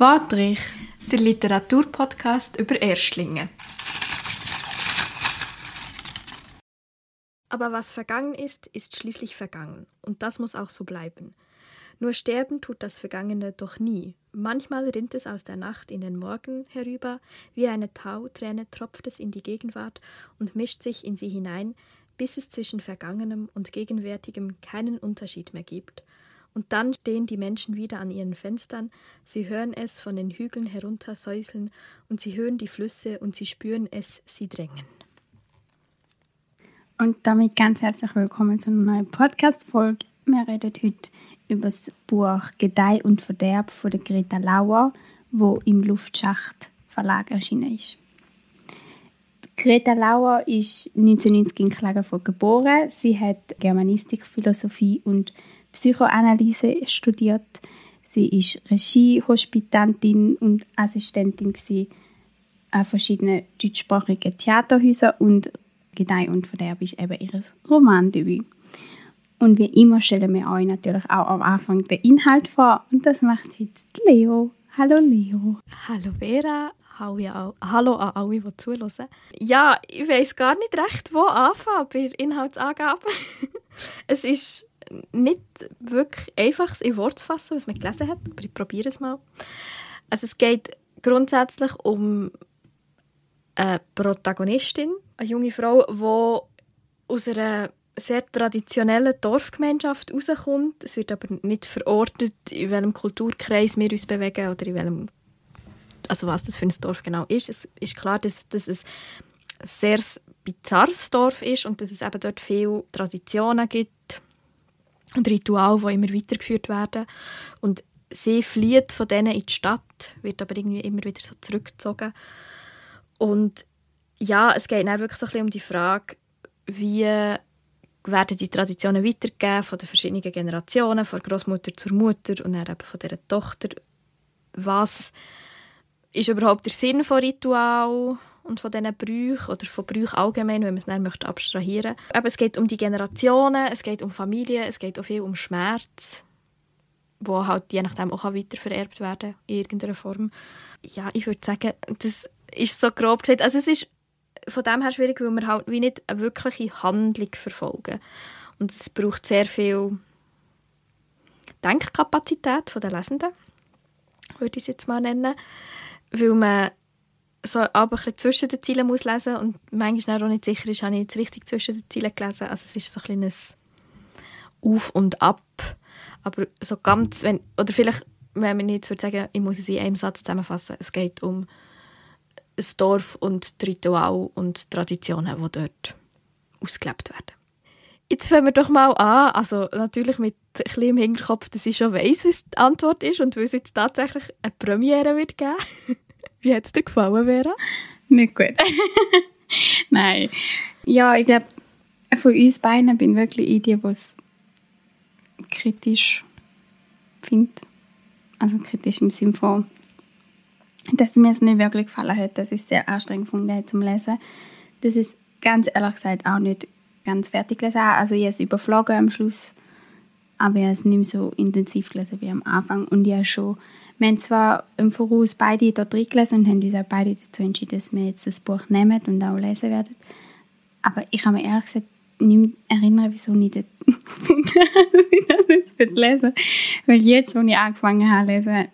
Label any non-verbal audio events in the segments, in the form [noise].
Wortrich, der Literaturpodcast über Erstlinge. Aber was vergangen ist, ist schließlich vergangen, und das muss auch so bleiben. Nur sterben tut das Vergangene doch nie. Manchmal rinnt es aus der Nacht in den Morgen herüber, wie eine Tauträne tropft es in die Gegenwart und mischt sich in sie hinein, bis es zwischen Vergangenem und Gegenwärtigem keinen Unterschied mehr gibt. Und dann stehen die Menschen wieder an ihren Fenstern, sie hören es von den Hügeln herunter säuseln, und sie hören die Flüsse und sie spüren es, sie drängen. Und damit ganz herzlich willkommen zu einer neuen Podcast-Folge. Wir reden heute über das Buch Gedeih und Verderb von der Greta Lauer, wo im Luftschacht Verlag erschienen ist. Greta Lauer ist 1990 in Klagenfurt geboren. Sie hat Germanistik, Philosophie und Psychoanalyse studiert. Sie ist Regiehospitantin und Assistentin an verschiedenen deutschsprachigen Theaterhäusern und Gedeih und Verderb ist eben ihr Romandebüt. Und wie immer stellen wir euch natürlich auch am Anfang den Inhalt vor. Und das macht heute Leo. Hallo Leo. Hallo Vera. Hallo an alle, die zuhören. Ja, ich weiß gar nicht recht, wo anfangen bei der Inhaltsangabe. [laughs] es ist nicht wirklich einfach in Worte zu fassen, was man gelesen hat, aber ich probiere es mal. Also es geht grundsätzlich um eine Protagonistin, eine junge Frau, die aus einer sehr traditionellen Dorfgemeinschaft rauskommt. Es wird aber nicht verordnet, in welchem Kulturkreis wir uns bewegen oder in welchem, also was das für ein Dorf genau ist. Es ist klar, dass, dass es ein sehr bizarres Dorf ist und dass es eben dort viele Traditionen gibt und Rituale, die immer weitergeführt werden. Und sie flieht von denen in die Stadt, wird aber irgendwie immer wieder so zurückgezogen. Und ja, es geht dann wirklich so ein bisschen um die Frage, wie werden die Traditionen weitergegeben von den verschiedenen Generationen, von Großmutter zur Mutter und dann eben von dieser Tochter. Was ist überhaupt der Sinn von Ritual und von diesen Brüchen oder von Brüchen allgemein, wenn man es dann möchte abstrahieren möchte. Es geht um die Generationen, es geht um Familie, es geht auch viel um Schmerz, wo halt je nachdem auch weitervererbt werden in irgendeiner Form. Ja, ich würde sagen, das ist so grob gesagt. Also es ist von dem her schwierig, weil wir halt wie nicht eine wirkliche Handlung verfolgen. Und es braucht sehr viel Denkkapazität der Lesenden, würde ich es jetzt mal nennen, weil man so aber ein zwischen den Zielen muss lesen und manchmal auch nicht sicher ist, habe ich jetzt richtig zwischen den Zielen gelesen. Also es ist so ein Auf und Ab. Aber so ganz, wenn, oder vielleicht, wenn man jetzt würde sagen, ich muss es in einem Satz zusammenfassen, es geht um das Dorf und die Ritual und Traditionen, die dort ausgelebt werden. Jetzt fangen wir doch mal an, also natürlich mit ein bisschen im Hinterkopf, dass ich schon weiss, was die Antwort ist und weil es jetzt tatsächlich eine Premiere wird geben. [laughs] Wie hat es dir gefallen, Vera? Nicht gut. [laughs] Nein. Ja, ich glaube, von uns beiden bin ich wirklich ich die, die es kritisch findet. Also kritisch im Sinne von dass mir es nicht wirklich gefallen hat, dass ich es sehr anstrengend gefunden zum Lesen. Das ist ganz ehrlich gesagt auch nicht ganz fertig gelesen. Also ich habe es überflogen am Schluss, aber ich habe es nicht mehr so intensiv gelesen wie am Anfang. Und ich habe schon, wir haben zwar im Voraus beide dort drin gelesen und haben uns auch beide dazu entschieden, dass wir jetzt das Buch nehmen und auch lesen werden. Aber ich habe mir ehrlich gesagt nicht erinnern, wieso ich dass [laughs] ich das jetzt lesen Weil jetzt, als ich angefangen habe zu lesen,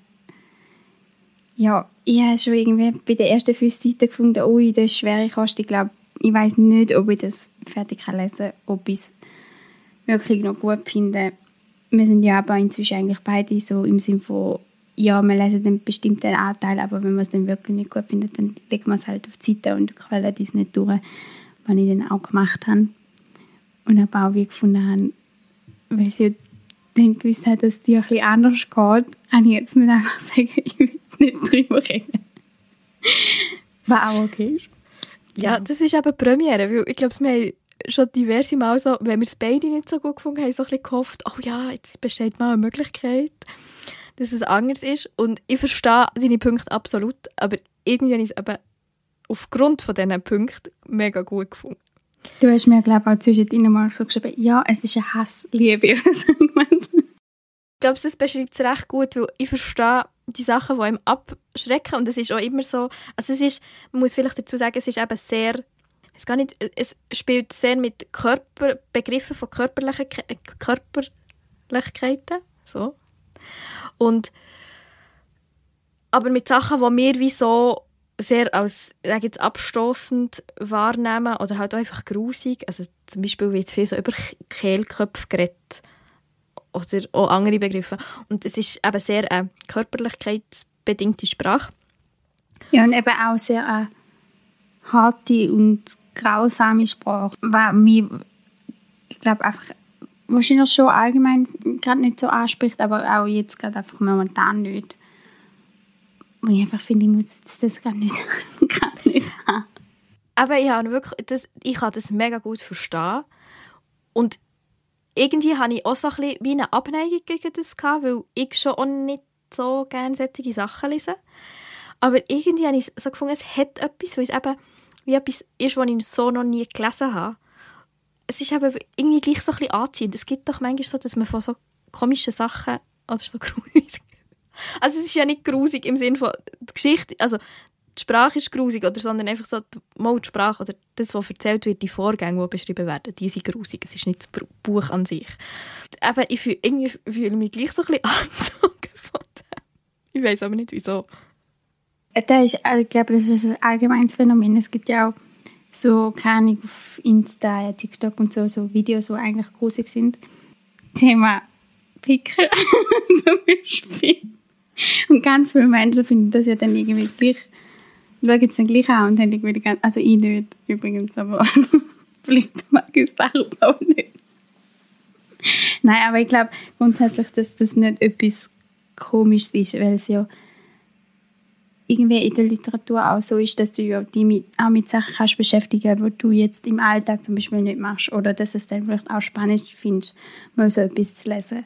ja, ich habe schon irgendwie bei den ersten fünf Seiten gefunden, ui, das ist schwere Kost. Ich glaube, ich weiß nicht, ob ich das fertig kann lesen kann, ob ich es wirklich noch gut finde. Wir sind ja aber inzwischen eigentlich beide so im Sinne von, ja, wir lesen einen bestimmten Anteil, aber wenn man es dann wirklich nicht gut findet, dann legt man es halt auf die Seite und quält uns nicht durch, was ich dann auch gemacht habe. Und habe auch wie gefunden habe, weil sie dann gewusst hat, dass es dir ein bisschen anders geht, habe ich jetzt nicht einfach sagen, [laughs] ich will nicht drüber reden. Was auch okay ist. Ja, das ist eben Premiere, weil ich glaube, wir haben schon diverse Mal so, wenn wir es beide nicht so gut gefunden haben, so ein bisschen gehofft, oh ja, jetzt besteht mal eine Möglichkeit, dass es anders ist. Und ich verstehe deine Punkte absolut, aber irgendwie habe ich es eben aufgrund von diesen Punkten mega gut gefunden. Du hast mir, glaube ich, auch zwischendrin mal so geschrieben, ja, es ist eine Hassliebe. [laughs] ich glaube, das beschreibt es recht gut, weil ich verstehe die Sachen, die einem abschrecken. Und es ist auch immer so, also es ist, man muss vielleicht dazu sagen, es ist eben sehr, es, gar nicht, es spielt sehr mit Körper, Begriffen von körperlichen, Körperlichkeiten. So. Und, aber mit Sachen, die wir wie so sehr als jetzt abstoßend wahrnehmen oder halt auch einfach grusig. Also zum Beispiel wird viel so über Kehlköpfe geredet oder auch andere Begriffe. Und es ist eben sehr eine körperlichkeitsbedingte Sprache. Ja, und eben auch sehr eine harte und grausame Sprache, weil mich, ich glaube, einfach wahrscheinlich schon allgemein gerade nicht so anspricht, aber auch jetzt gerade einfach momentan nicht. Und ich einfach finde, ich muss das gerade nicht, [laughs] gerade nicht haben. Aber ich, habe wirklich, das, ich kann das mega gut verstehen. Und irgendwie hatte ich auch so ein bisschen wie eine Abneigung gegen das, gehabt, weil ich schon auch nicht so gerne solche Sachen lese. Aber irgendwie habe ich so gefunden, es hat etwas, weil es eben wie etwas ist, was ich so noch nie gelesen habe. Es ist eben irgendwie gleich so ein bisschen anziehend. Es gibt doch manchmal so, dass man von so komischen Sachen oder so [laughs] grusig... Also es ist ja nicht grusig im Sinne von die Geschichte, also die Sprache ist grusig, oder, sondern einfach so die, mal die Sprache oder das, was erzählt wird, die Vorgänge, die beschrieben werden, die sind grusig. Es ist nicht das Buch an sich. Aber ich fühle, irgendwie fühle mich gleich so ein bisschen [laughs] angezogen von dem. Ich weiß aber nicht, wieso. Das ist, äh, ich glaube, das ist ein allgemeines Phänomen. Es gibt ja auch so, keine Ahnung, auf Insta, TikTok und so, so Videos, die eigentlich grusig sind. Thema Picken [laughs] zum Beispiel. Und ganz viele Menschen finden das ja dann irgendwie gleich schauen es dann gleich an und haben irgendwie ganz, also ich nicht übrigens, aber [laughs] vielleicht mag ich es auch nicht. Nein, aber ich glaube grundsätzlich, dass das nicht etwas Komisches ist, weil es ja irgendwie in der Literatur auch so ist, dass du ja dich mit, auch mit Sachen kannst beschäftigen die du jetzt im Alltag zum Beispiel nicht machst oder dass es dann vielleicht auch spannend findest, mal so etwas zu lesen.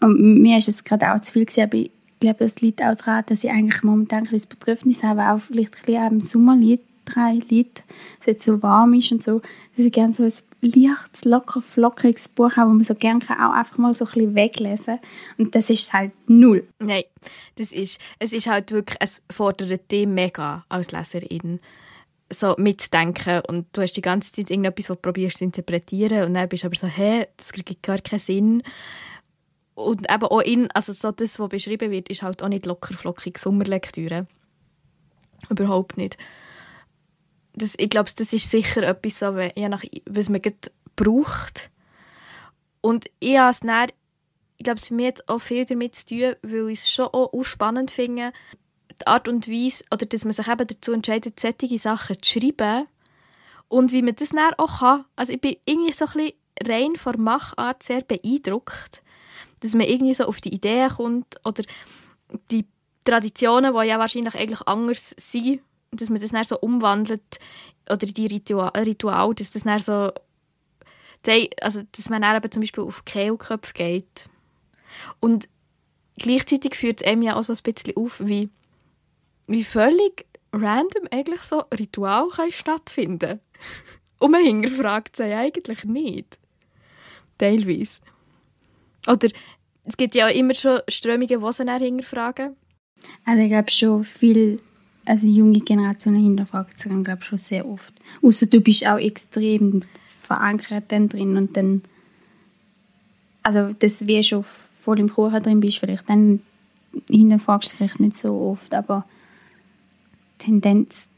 Und mir ist es gerade auch zu viel gewesen, aber ich glaube, es liegt auch daran, dass ich eigentlich momentan ein das Bedürfnis habe, auch vielleicht ein bisschen am Sommerlied, drei Lied, dass es jetzt so warm ist und so, dass ich gerne so ein leichtes, locker, flockiges Buch habe, wo man so gerne auch einfach mal so ein bisschen weglesen Und das ist halt null. Nein, das ist, es ist halt wirklich, es fordert dich mega als Leserin so mitzudenken und du hast die ganze Zeit irgendetwas, was du probierst zu interpretieren und dann bist du aber so, hä, das kriegt gar keinen Sinn und eben auch in, also so das, was beschrieben wird, ist halt auch nicht locker flockig Sommerlektüre. Überhaupt nicht. Das, ich glaube, das ist sicher etwas, so, je nach, was man braucht. Und ich habe es dann, ich glaube, es für mich hat auch viel damit zu tun, weil ich es schon auch, auch spannend finde, die Art und Weise, oder dass man sich eben dazu entscheidet, solche Sachen zu schreiben und wie man das dann auch kann. Also ich bin irgendwie so ein bisschen rein von Machart sehr beeindruckt dass man irgendwie so auf die Idee kommt oder die Traditionen, die ja wahrscheinlich eigentlich anders sind, dass man das dann so umwandelt oder die Ritual, Ritual dass das dann so also dass man dann eben zum Beispiel auf Kehlköpfe geht und gleichzeitig führt es einem ja auch so ein bisschen auf, wie, wie völlig random eigentlich so Ritual kann stattfinden und man hinterfragt sie eigentlich nicht. Teilweise. Oder es gibt ja immer schon Strömungen, die sie hinterfragen. Also ich glaube schon viel, also junge Generationen hinterfragen sich glaube schon sehr oft. Außer du bist auch extrem verankert dann drin und dann, also das wie schon voll im Kuchen drin bist, vielleicht dann hinterfragst du vielleicht nicht so oft, aber Tendenz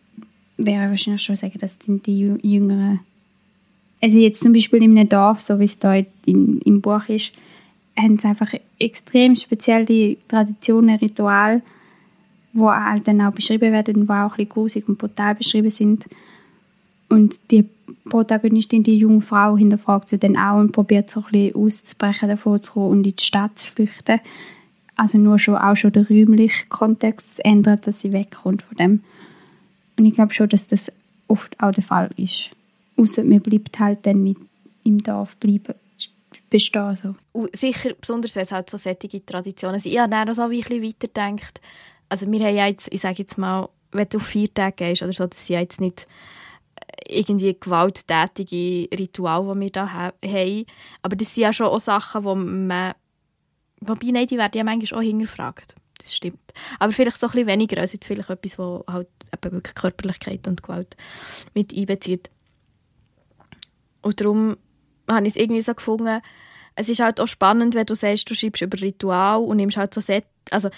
wäre wahrscheinlich schon sagen, dass die Jüngeren, also jetzt zum Beispiel in einem Dorf, so wie es da in, im Buch ist, haben sie einfach extrem speziell die Traditionen, Rituale, wo halt dann auch beschrieben werden, die auch ein bisschen und brutal beschrieben sind. Und die Protagonistin, die junge Frau, hinterfragt sie dann auch und probiert so ein bisschen auszubrechen, davor zu kommen und in die Stadt zu flüchten. Also nur schon, auch schon der räumliche Kontext zu ändern, dass sie wegkommt von dem. Und ich glaube schon, dass das oft auch der Fall ist. Außer man bleibt halt dann mit im Dorf bleiben bestehen. So. Und sicher, besonders wenn es halt so sättige Traditionen sind. Ich habe dann auch so ein bisschen weitergedacht. Also wir haben ja jetzt, ich sage jetzt mal, wenn du vier Tage gehst oder so, das sind jetzt nicht äh, irgendwie gewalttätige Rituale, die wir da haben. Aber das sind ja schon auch Sachen, die man... Wobei, nein, die werden ja manchmal auch hingefragt. das stimmt. Aber vielleicht so ein bisschen weniger als jetzt vielleicht etwas, wo halt eben wirklich Körperlichkeit und Gewalt mit einbezieht. Und darum habe ich es irgendwie so gefunden, es ist halt auch spannend, wenn du sagst, du schreibst über Ritual und nimmst halt so Set, also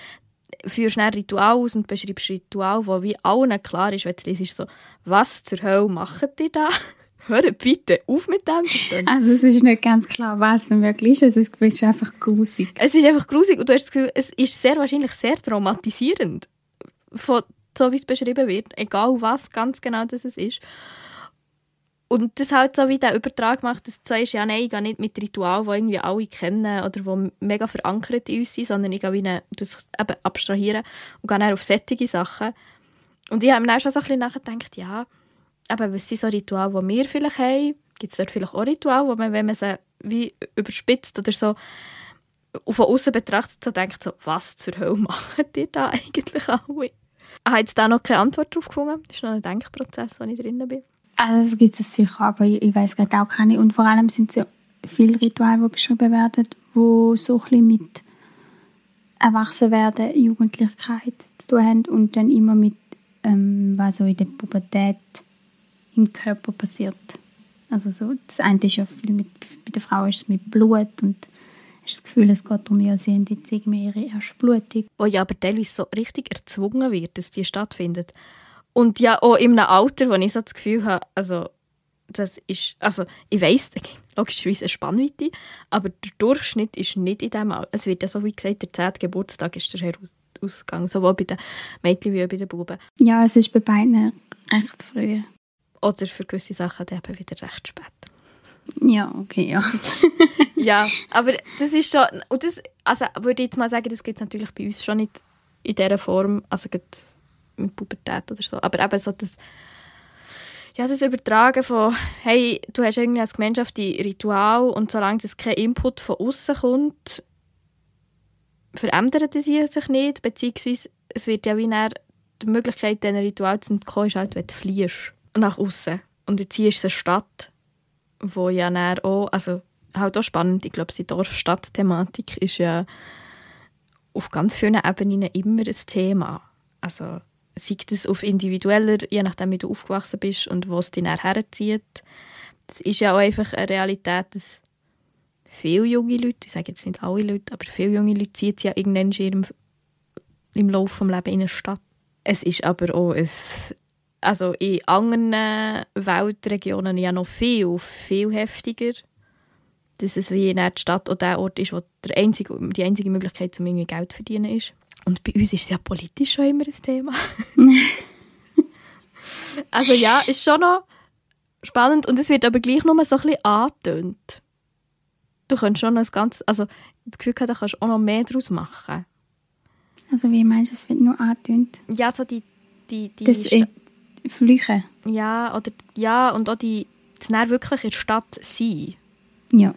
führst schnell Ritual aus und beschreibst Ritual, wo wie allen klar ist, wenn du liest, so, was zur Hölle machen die da? [laughs] Hört bitte auf mit dem. Also es ist nicht ganz klar, was denn wirklich ist. Es ist einfach grusig. Es ist einfach grusig und du hast das Gefühl, es ist sehr wahrscheinlich sehr traumatisierend, von, so wie es beschrieben wird, egal was ganz genau das ist. Und das halt so wie der Übertrag macht, dass du sagst, ja nein, ich gehe nicht mit Ritualen, die irgendwie alle kennen oder die mega verankert in uns sind, sondern ich gehe wie eine, das eben abstrahieren und gehe dann auf sättige Sachen. Und ich habe mir dann schon so ein bisschen nachgedacht, ja, aber was sind so Rituale, die wir vielleicht haben? Gibt es dort vielleicht auch Rituale, wo man, wenn man sie wie überspitzt oder so von außen betrachtet, so denkt, so, was zur Hölle machen die da [laughs] eigentlich alle? Ich habe jetzt da noch keine Antwort drauf gefunden. Das ist noch ein Denkprozess, wo ich drin bin. Also es gibt es sicher, aber ich, weiß gerade auch keine. Und vor allem sind es ja viele Rituale, die beschrieben werden, die so ein mit Erwachsenwerden, Jugendlichkeit zu tun haben und dann immer mit, ähm, was so in der Pubertät im Körper passiert. Also so, das eine ist ja viel mit, bei der Frau ist es mit Blut und hast das Gefühl, es geht darum, ja, sie haben jetzt irgendwie ihre erste Blutung. Wo ja aber teilweise so richtig erzwungen wird, dass die stattfindet. Und ja auch in einem Alter, wo ich so das Gefühl habe, also das ist, also ich weiss, logischerweise eine Spannweite, aber der Durchschnitt ist nicht in diesem Alter. Es wird ja so wie gesagt, der 10. Geburtstag ist der Herausgang, sowohl bei den Mädchen wie auch bei den Buben. Ja, es ist bei beiden recht früh. Oder für gewisse Sachen dann eben wieder recht spät. Ja, okay, ja. [laughs] ja, aber das ist schon, und das, also würde ich jetzt mal sagen, das gibt es natürlich bei uns schon nicht in dieser Form, also mit Pubertät oder so, aber eben so das, ja, das Übertragen von, hey, du hast irgendwie als Gemeinschaft die Ritual und solange es kein Input von außen kommt, verändert es sich nicht, beziehungsweise es wird ja wie die Möglichkeit, diesen Ritual zu entkommen, ist halt, wenn du fliehst nach außen. Und jetzt hier ist es eine Stadt, wo ja dann auch, also halt auch spannend, ich glaube, die Dorf-Stadt-Thematik ist ja auf ganz vielen Ebenen immer ein Thema. Also sei das auf individueller, je nachdem wie du aufgewachsen bist und wo es dich herzieht. Es ist ja auch einfach eine Realität, dass viele junge Leute, ich sage jetzt nicht alle Leute, aber viele junge Leute ziehen ja irgendwann im, im Laufe des Lebens in eine Stadt. Es ist aber auch ein also in anderen Weltregionen ja noch viel, viel heftiger, dass es wie in der Stadt oder der Ort ist, wo der einzige, die einzige Möglichkeit, um irgendwie Geld zu verdienen ist. Und bei uns ist es ja politisch schon immer ein Thema. [laughs] also ja, ist schon noch spannend und es wird aber gleich nur so ein bisschen angetönt. Du kannst schon noch das Ganze, also das Gefühl gehabt, du kannst auch noch mehr daraus machen. Also wie meinst du, es wird nur angetönt? Ja, so die, die, die das, Flüche. Ja, oder, ja, und auch die, das wirklich in der Stadt sein. Ja.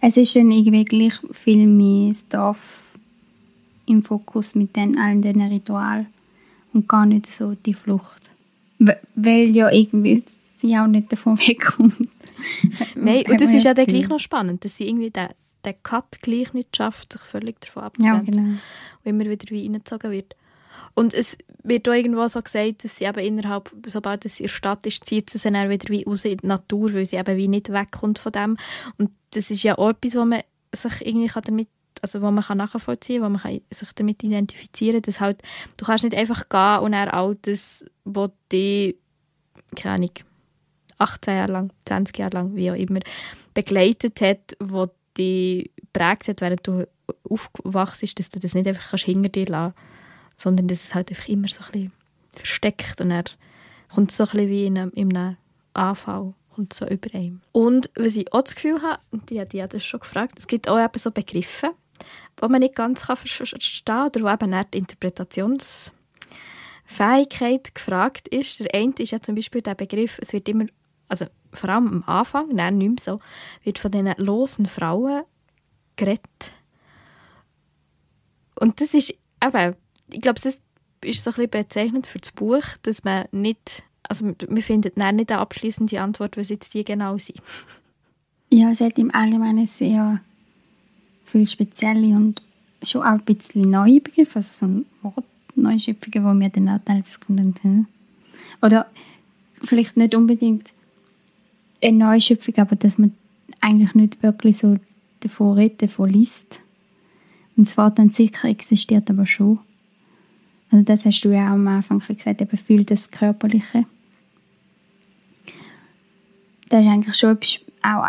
Es ist dann irgendwie gleich viel mehr Dorf im Fokus mit den, allen diesen Ritualen und gar nicht so die Flucht. Weil ja irgendwie sie auch nicht davon [laughs] wegkommt. Nein, und das ist ja dann gleich noch spannend, dass sie irgendwie den, den Cut gleich nicht schafft, sich völlig davon abzuwenden. Ja, genau. Und immer wieder wie reingezogen wird. Und es wird auch irgendwo so gesagt, dass sie eben innerhalb, sobald es in der Stadt ist, zieht sie dann wieder wie raus in die Natur, weil sie eben wie nicht wegkommt von dem. Und das ist ja auch etwas, wo man sich irgendwie damit also wo man kann nachvollziehen kann, wo man kann sich damit identifizieren kann, dass halt, du kannst nicht einfach gehen und dann all das, was dich, keine Ahnung, 18 Jahre lang, 20 Jahre lang, wie auch immer, begleitet hat, was dich prägt hat, während du aufgewachsen dass du das nicht einfach kannst hinter dir lassen kannst sondern dass es halt einfach immer so ein bisschen versteckt und er kommt so ein bisschen wie in einem, in einem Anfall kommt so über einem. Und was ich auch das Gefühl habe, und die, die hat das schon gefragt, es gibt auch eben so Begriffe, die man nicht ganz kann verstehen kann oder wo eben die Interpretationsfähigkeit gefragt ist. Der eine ist ja zum Beispiel der Begriff, es wird immer, also vor allem am Anfang, nein, nicht mehr so, wird von diesen losen Frauen geredet. Und das ist eben, ich glaube, das ist so ein bisschen bezeichnend für das Buch, dass man nicht, also wir finden nicht eine abschließende Antwort, was jetzt die genau sind. Ja, es hat im Allgemeinen sehr viele spezielle und schon auch ein bisschen neue Begriffe, also so ein Wort Neuschöpfungen, wo wir dann auch teilweise gefunden haben. Oder vielleicht nicht unbedingt eine Neuschöpfung, aber dass man eigentlich nicht wirklich so davon redet, davon liest. Und das Wort an sich existiert aber schon. Also das hast du ja auch am Anfang gesagt, eben fühlt das Körperliche. Das ist eigentlich schon etwas, auch,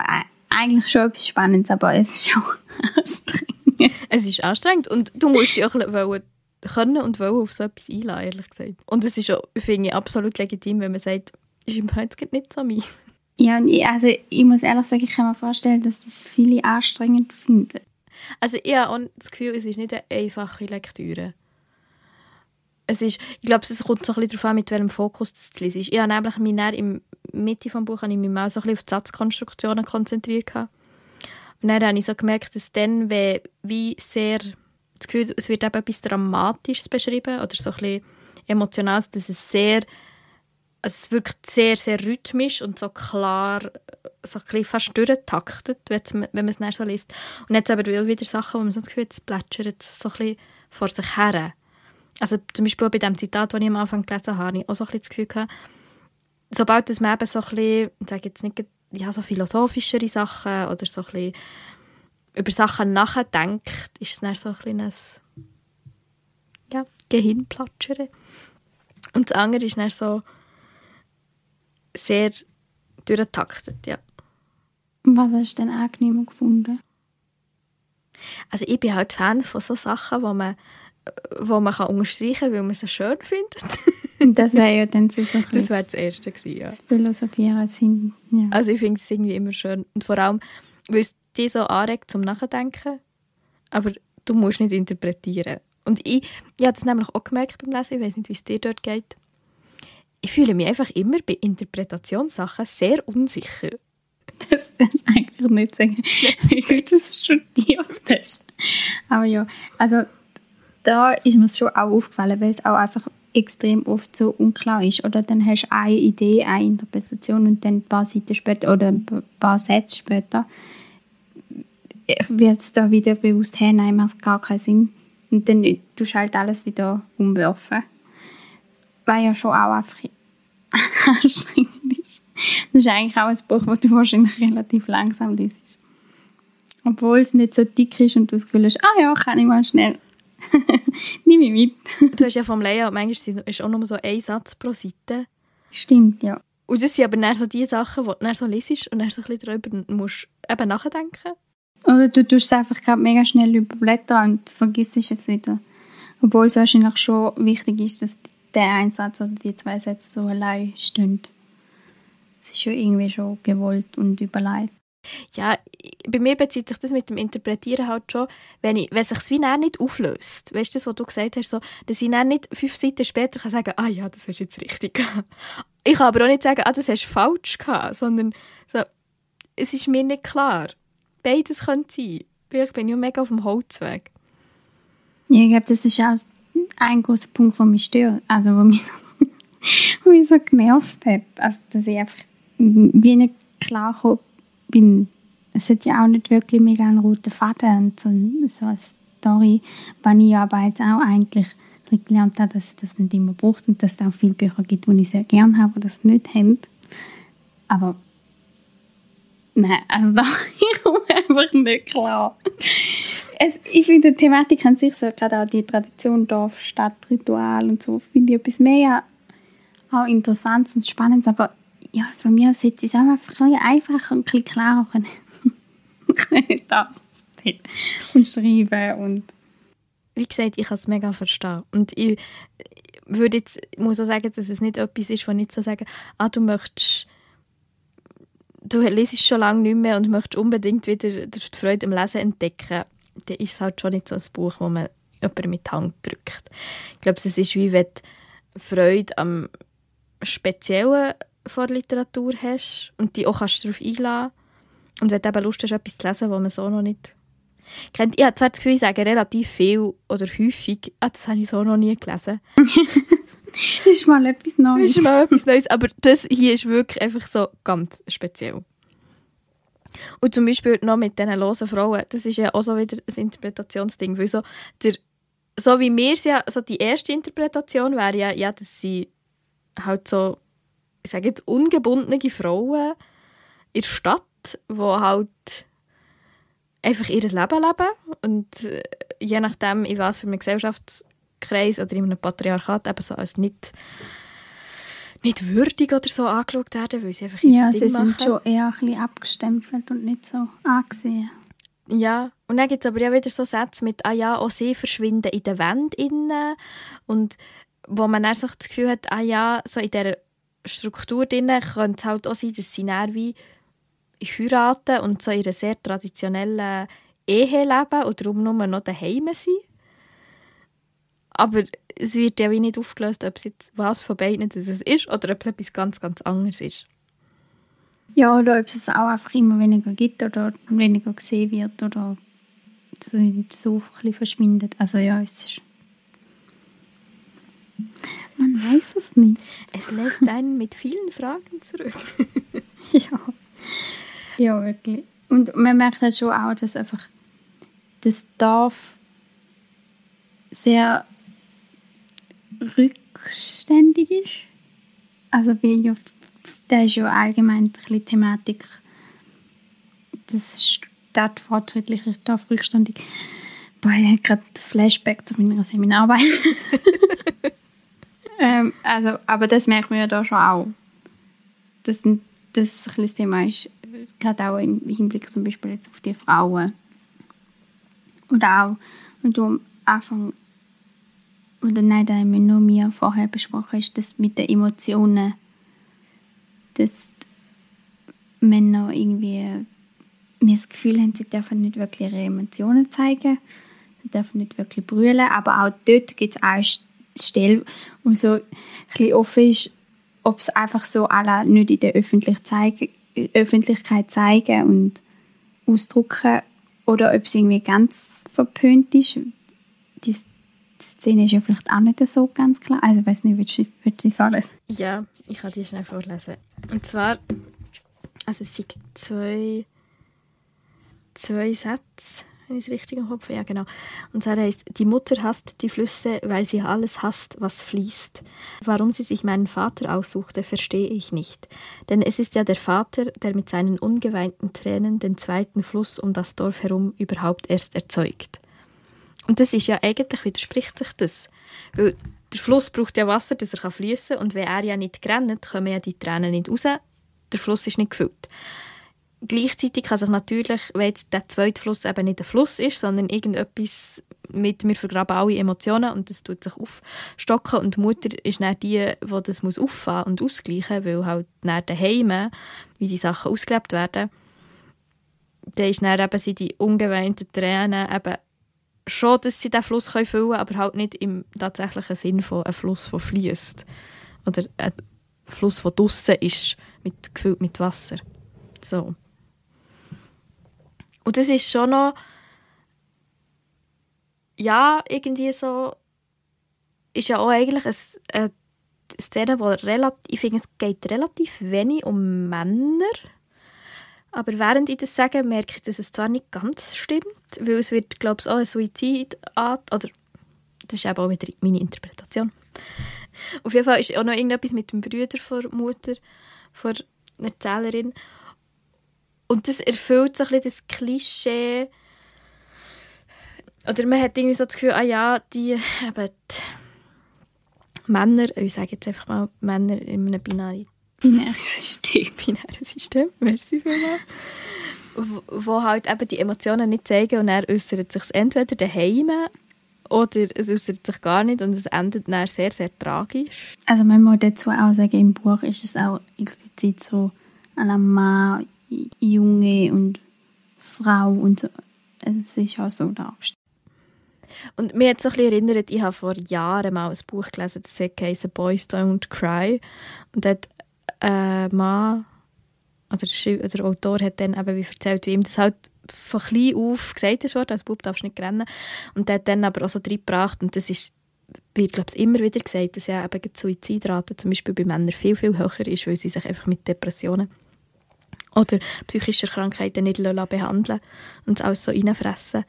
eigentlich schon etwas Spannendes, aber es ist schon [laughs] anstrengend. Es ist anstrengend und du musst dich auch wollen, können und wollen auf so etwas einladen, ehrlich gesagt. Und es ist auch, finde ich, absolut legitim, wenn man sagt, ist im heute nicht so meins. Ja, und ich, also ich muss ehrlich sagen, ich kann mir vorstellen, dass das viele anstrengend finden. Also ich habe auch das Gefühl, es ist nicht eine einfache Lektüre. Es ist, ich glaube, es kommt so ein bisschen darauf an, mit welchem Fokus das zu lesen ist. Ich habe nämlich mich in der Mitte des Buches ich mich auch so ein bisschen auf die Satzkonstruktionen konzentriert. Und dann habe ich so gemerkt, dass dann, wie sehr das Gefühl, es wird eben etwas Dramatisches beschrieben oder so ein bisschen Emotionales, dass es sehr also es wirkt sehr, sehr rhythmisch und so klar, so ein bisschen fast durchtaktet, wenn man es so liest. Und jetzt aber wieder Sachen, wo man so das Gefühl hat, es plätschert so ein bisschen vor sich her. Also zum Beispiel bei dem Zitat, das ich am Anfang gelesen habe, habe ich auch so ein bisschen das Gefühl gehabt, sobald das man eben so ein bisschen, ich sage jetzt nicht, ja, so philosophischere Sachen oder so ein bisschen über Sachen nachdenkt, ist es dann so ein kleines ja, Gehirnplatschern. Und das andere ist dann so sehr durchtaktet, ja. Was hast du denn angenehmer gefunden? Also ich bin halt Fan von so Sachen, wo man, wo man kann unterstreichen kann, weil man sie schön findet. [laughs] das wäre ja dann so [laughs] ein Das wäre das Erste gewesen, ja. Das Philosophieren sind, ja. Also ich finde es irgendwie immer schön. Und vor allem, weil es dich so anregt zum Nachdenken, aber du musst nicht interpretieren. Und ich, ich habe das nämlich auch gemerkt beim Lesen, ich weiß nicht, wie es dir dort geht. Ich fühle mich einfach immer bei Interpretationssachen sehr unsicher. Das darf ich eigentlich nicht sagen, [laughs] wie du das studiert hast. Aber ja, also da ist mir schon auch aufgefallen, weil es auch einfach extrem oft so unklar ist. Oder dann hast du eine Idee, eine Interpretation und dann ein paar Seiten später oder ein paar Sätze später wird es da wieder bewusst, hey, nein, macht gar keinen Sinn. Und dann du halt alles wieder umwerfen. Weil ja schon auch einfach [laughs] anstrengend ist. Das ist eigentlich auch ein Buch, das du wahrscheinlich relativ langsam liest. Obwohl es nicht so dick ist und du das Gefühl hast, ah ja, kann ich mal schnell. [laughs] Nimm mich mit. Du hast ja vom Layout, manchmal ist auch nur so ein Satz pro Seite. Stimmt, ja. Und das sind aber dann so die Sachen, die du dann so liest und dann so ein bisschen darüber musst eben nachdenken oder du tust es einfach gerade mega schnell überblättern und vergisst es wieder. Obwohl es wahrscheinlich schon wichtig ist, dass der Einsatz oder die zwei Sätze so allein stehen. Es ist schon irgendwie schon gewollt und überlegt. Ja, bei mir bezieht sich das mit dem Interpretieren halt schon, wenn, ich, wenn sich das wie nicht auflöst. Weißt du, was du gesagt hast, so, dass ich dann nicht fünf Seiten später kann sagen ah ja, das ist jetzt richtig Ich kann aber auch nicht sagen, ah, das hast falsch gehabt, sondern so, es ist mir nicht klar beides könnte sein. Ich bin ja mega auf dem Holzweg. Ja, ich glaube, das ist auch ein großer Punkt, der mich stört. Also, wo mich so, [laughs] mich so genervt hat. Also, dass ich einfach wie nicht klar bin. Es hat ja auch nicht wirklich mega einen roten Faden und so, so eine Story, wenn ich aber jetzt auch eigentlich gelernt habe, dass es das nicht immer braucht und dass es auch viele Bücher gibt, die ich sehr gerne habe, die das nicht haben. Aber Nein, also [laughs] da ich komme einfach nicht klar. Es, ich finde die Thematik an sich, so gerade auch die Tradition Dorf, Stadt, Ritual und so, finde ich etwas mehr auch interessant und spannend, aber ja, von mir aus hätte es auch einfach ein einfacher und ein bisschen klarer können. [laughs] das und schreiben und wie gesagt, ich kann es mega verstehen. Und ich würde jetzt, muss auch sagen, dass es nicht etwas ist, wo nicht so sagen, ah, du möchtest du lesest schon lange nicht mehr und möchtest unbedingt wieder die Freude am Lesen entdecken, dann ist es halt schon nicht so ein Buch, wo man jemanden mit Hand drückt. Ich glaube, es ist wie wenn Freude am Speziellen vor Literatur hast und die auch kannst darauf einladen und wenn du eben Lust hast, etwas zu lesen, was man so noch nicht kennt. Ich habe zwar das Gefühl, ich sage relativ viel oder häufig, ah, das habe ich so noch nie gelesen. das [laughs] ist mal etwas Neues. Das ist mal etwas Neues. Aber das hier ist wirklich einfach so ganz speziell. Und zum Beispiel noch mit diesen losen Frauen, das ist ja auch so wieder ein Interpretationsding, weil so, der, so wie es ja, so die erste Interpretation wäre ja, ja, dass sie halt so, ich sage jetzt, ungebundene Frauen in der Stadt, die halt einfach ihr Leben leben und äh, je nachdem, in was für einem Gesellschaftskreis oder in einem Patriarchat eben so als nicht nicht würdig oder so angeschaut werden, weil sie einfach Ja, sie sind machen. schon eher ein bisschen abgestempelt und nicht so angesehen. Ja, und dann gibt es aber ja wieder so Sätze mit, ah ja, auch sie verschwinden in der Wand innen und wo man dann so das Gefühl hat, ah ja, so in dieser Struktur drinnen könnte es halt auch sein, dass sie dann wie heiraten und so einer sehr traditionellen Ehe leben und darum nur noch daheim sind. Aber es wird ja wie nicht aufgelöst, ob es jetzt was von beiden das ist oder ob es etwas ganz, ganz anderes ist. Ja, oder ob es auch einfach immer weniger gibt oder weniger gesehen wird oder so ein bisschen verschwindet. Also ja, es ist... Man weiß es nicht. Es lässt einen mit vielen Fragen zurück. [laughs] ja. Ja, wirklich. Und man merkt halt schon auch, dass einfach das Dorf sehr rückständig ist. Also wie ja, da ist ja allgemein ein bisschen Thematik, das Stadt fortschrittlich ist, Dorf rückständig. Boah, ich habe gerade Flashback zu meiner Seminararbeit. [laughs] ähm, also, aber das merkt man ja da schon auch. Dass das ein das Thema ist, gerade auch im Hinblick zum Beispiel jetzt auf die Frauen. Oder auch, wenn du am Anfang oder nein, da haben wir nur mir vorher besprochen, ist das mit den Emotionen, dass Männer irgendwie mir das Gefühl haben, sie dürfen nicht wirklich ihre Emotionen zeigen, sie dürfen nicht wirklich brüllen, aber auch dort gibt es auch Stellen, wo so ein offen ist, ob es einfach so alle nicht in der Öffentlichkeit zeigen und ausdrucken oder ob es irgendwie ganz verpönt ist. Die, Szene ist ja vielleicht auch nicht so ganz klar. Also ich weiß nicht, willst du, willst du vorlesen? Ja, ich kann die schnell vorlesen. Und zwar, also es sind zwei, zwei Sätze, wenn ich es richtig im Kopf Ja, genau. Und zwar heißt, die Mutter hasst die Flüsse, weil sie alles hasst, was fließt. Warum sie sich meinen Vater aussuchte, verstehe ich nicht. Denn es ist ja der Vater, der mit seinen ungeweinten Tränen den zweiten Fluss um das Dorf herum überhaupt erst erzeugt. Und das ist ja eigentlich, widerspricht sich das. Weil der Fluss braucht ja Wasser, dass er fließen kann. Und wenn er ja nicht grennt, kommen ja die Tränen nicht raus. Der Fluss ist nicht gefüllt. Gleichzeitig kann sich natürlich, wenn jetzt der zweite Fluss eben nicht ein Fluss ist, sondern irgendetwas mit, wir vergraben alle Emotionen und das tut sich aufstocken und die Mutter ist dann die, die das muss auffahren und ausgleichen, weil halt dann daheim, wie die Sachen ausgelebt werden, dann ist dann eben die ungeweinten Tränen eben schon, dass sie diesen Fluss füllen können, aber halt nicht im tatsächlichen Sinn von einem Fluss, der fließt. Oder ein Fluss, der draussen ist, mit, gefüllt mit Wasser. So. Und das ist schon noch ja, irgendwie so ist ja auch eigentlich eine, eine Szene, wo relativ, ich finde, es geht relativ wenig um Männer, aber während ich das sage, merke ich, dass es zwar nicht ganz stimmt, weil es wird, glaube ich, auch ein Suizidart, oder das ist eben auch wieder meine Interpretation. Auf jeden Fall ist auch noch irgendetwas mit dem Brüder von Mutter, von Erzählerin. Und das erfüllt so ein bisschen das Klischee, oder man hat irgendwie so das Gefühl, ah ja, die, eben die Männer, ich sage jetzt einfach mal Männer in einem binären System. [laughs] Binäres System, merci vielmals. Wo halt eben die Emotionen nicht zeigen und er äußert sich entweder daheim oder es äußert sich gar nicht und es endet dann sehr, sehr tragisch. Also man muss dazu auch sagen, im Buch ist es auch explizit so ein Mann, Junge und Frau und so. Es ist auch so dargestellt. Und mir hat so ein erinnert, ich habe vor Jahren mal ein Buch gelesen, das heißt «Boys Don't Cry». Und dort äh, Mann oder der Autor hat dann eben wie erzählt, wie ihm das halt von klein auf gesagt wurde, als Bub darfst du nicht rennen. Und der hat dann aber auch so reingebracht und das ist wird glaube ich immer wieder gesagt, dass ja eben die Suizidrate zum Beispiel bei Männern viel, viel höher ist, weil sie sich einfach mit Depressionen oder psychische Krankheiten nicht behandeln und es alles so reinfressen.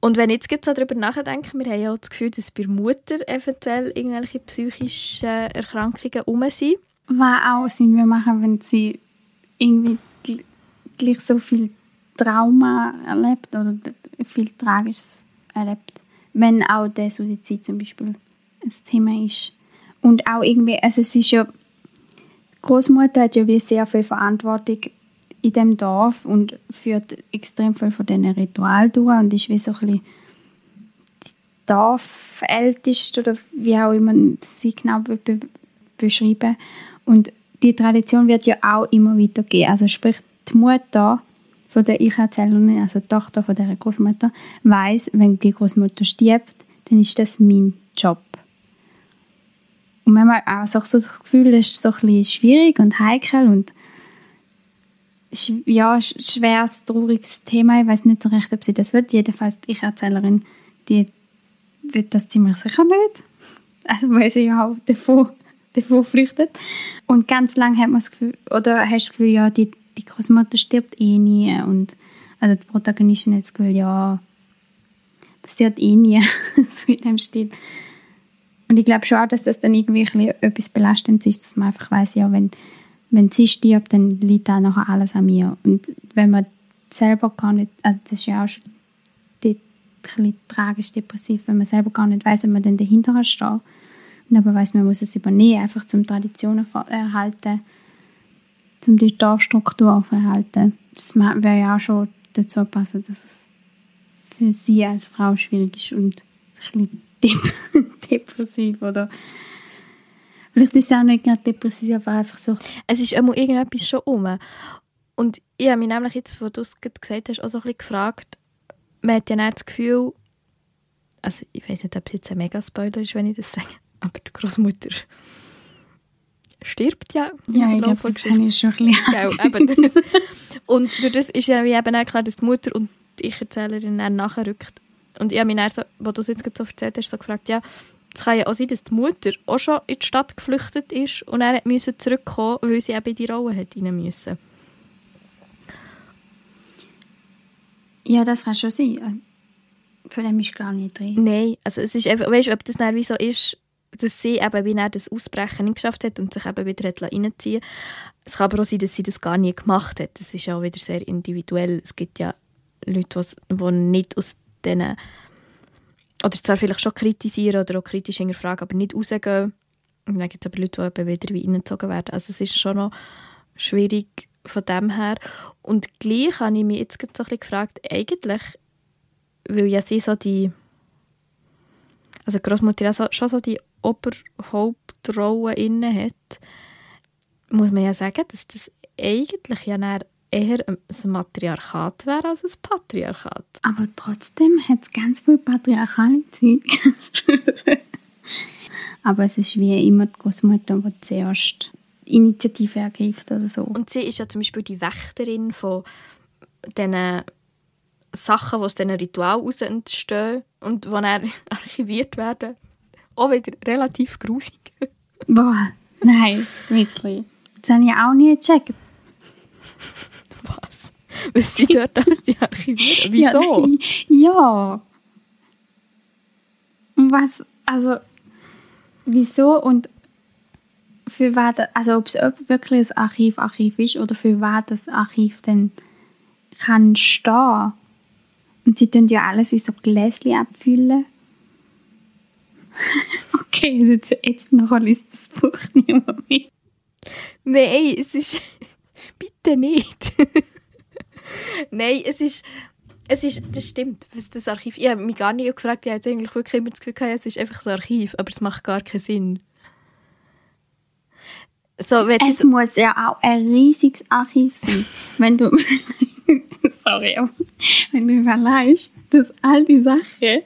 Und wenn ich jetzt so darüber nachdenke, wir haben ja auch das Gefühl, dass bei Mutter eventuell irgendwelche psychischen Erkrankungen herum sind. Was auch Sinn wir machen, wenn sie irgendwie gleich so viel Trauma erlebt oder viel Tragisches erlebt. Wenn auch der Suizid zum Beispiel ein Thema ist. Und auch irgendwie, also es ist ja, Großmutter hat ja wie sehr viel Verantwortung in dem Dorf und führt extrem viel von diesen Ritualen durch und ist wie so ein bisschen die Dorfälteste oder wie auch immer sie genau be beschreiben. Und die Tradition wird ja auch immer weitergehen. Also sprich, die Mutter von der Ich-Erzählerin, also die Tochter von der Großmutter, weiß, wenn die Großmutter stirbt, dann ist das mein Job. Und manchmal auch so das Gefühl, das ist so ein bisschen schwierig und heikel und ja, schweres, trauriges Thema. Ich weiß nicht so recht, ob sie das wird. Jedenfalls die Ich-Erzählerin, die wird das ziemlich sicher nicht. Also weil sie ja auch davon, davon flüchtet. Und ganz lange hat man das Gefühl, oder hast du das Gefühl, ja, die, die Großmutter stirbt eh nie. Und also die Protagonistin hat das Gefühl, ja, passiert eh nie. [laughs] so in dem Stil. Und ich glaube schon auch, dass das dann irgendwie etwas Belastendes ist, dass man einfach weiß, ja, wenn wenn sie stirbt, dann liegt auch nachher alles an mir. Und wenn man selber gar nicht, also das ist ja auch schon die, ein tragisch depressiv, wenn man selber gar nicht weiß, ob man dann dahinter steht. Und aber weiß, man muss es übernehmen, einfach zum Traditionen erhalten, zum die Dorfstruktur erhalten. Das wäre ja auch schon dazu passen, dass es für sie als Frau schwierig ist und ein bisschen [laughs] depressiv oder Vielleicht ist es auch nicht gerade depressiv, aber einfach so. Es ist immer irgendetwas schon um. Und ich habe mich nämlich jetzt, wo du es gesagt hast, auch so ein bisschen gefragt, man hat ja nicht das Gefühl, also ich weiß nicht, ob es jetzt ein Mega-Spoiler ist, wenn ich das sage, [laughs] aber die Großmutter stirbt ja. Ja, ich glaube, das habe ich schon ein bisschen ja. Und durch das ist ja wie eben klar, dass die Mutter und die Ich-Erzählerin dann nachrückt. Und ich habe mich dann so, wo du es jetzt so erzählt hast, so gefragt, ja, es kann ja auch sein, dass die Mutter auch schon in die Stadt geflüchtet ist und er musste zurückkommen, weil sie eben in die Rolle hat rein müssen. Ja, das kann schon sein. Von dem ist gar nicht drin. Nein, also es ist einfach, weißt du, ob das dann wie so ist, dass sie eben, wie er das Ausbrechen nicht geschafft hat und sich eben wieder reinziehen Es kann aber auch sein, dass sie das gar nie gemacht hat. Das ist auch wieder sehr individuell. Es gibt ja Leute, die nicht aus diesen oder zwar vielleicht schon kritisieren oder auch kritisch hinterfragen, aber nicht rausgehen. Und dann gibt es aber Leute, die wieder wie reingezogen werden. Also es ist schon noch schwierig von dem her. Und gleich habe ich mich jetzt so gefragt, eigentlich, weil ja sie so die, also Großmutter ja schon so die Oberhauptrolle inne hat, muss man ja sagen, dass das eigentlich ja eher ein Matriarchat wäre als ein Patriarchat. Aber trotzdem hat es ganz viel patriarchale Zeug. [laughs] Aber es ist wie immer die Großmutter, die zuerst Initiative ergreift oder so. Und sie ist ja zum Beispiel die Wächterin von diesen Sachen, die aus diesen Ritualen heraus entstehen und die dann [laughs] archiviert werden. Auch wieder relativ grusig. Boah, nein, wirklich. Das habe ich auch nie gecheckt. Was? Was sie dort aus die archivieren? [laughs] Wieso? Ja, ja. Und was, also, wieso und für was, also ob es wirklich ein Archiv, Archiv ist oder für was das Archiv denn kann stehen. Und sie tun ja alles in so Gläschen abfüllen. [laughs] okay, jetzt, jetzt noch liest das Buch [laughs] nicht mehr mit. Nein, es ist bitte nicht. [laughs] Nein, es ist, es ist, das stimmt, was das Archiv, ich habe mich gar nicht gefragt, ich habe eigentlich wirklich immer das Gefühl gehabt, es ist einfach so ein Archiv, aber es macht gar keinen Sinn. So, es muss ja auch ein riesiges Archiv sein, wenn du, [laughs] sorry, wenn du überlegst, dass all die Sachen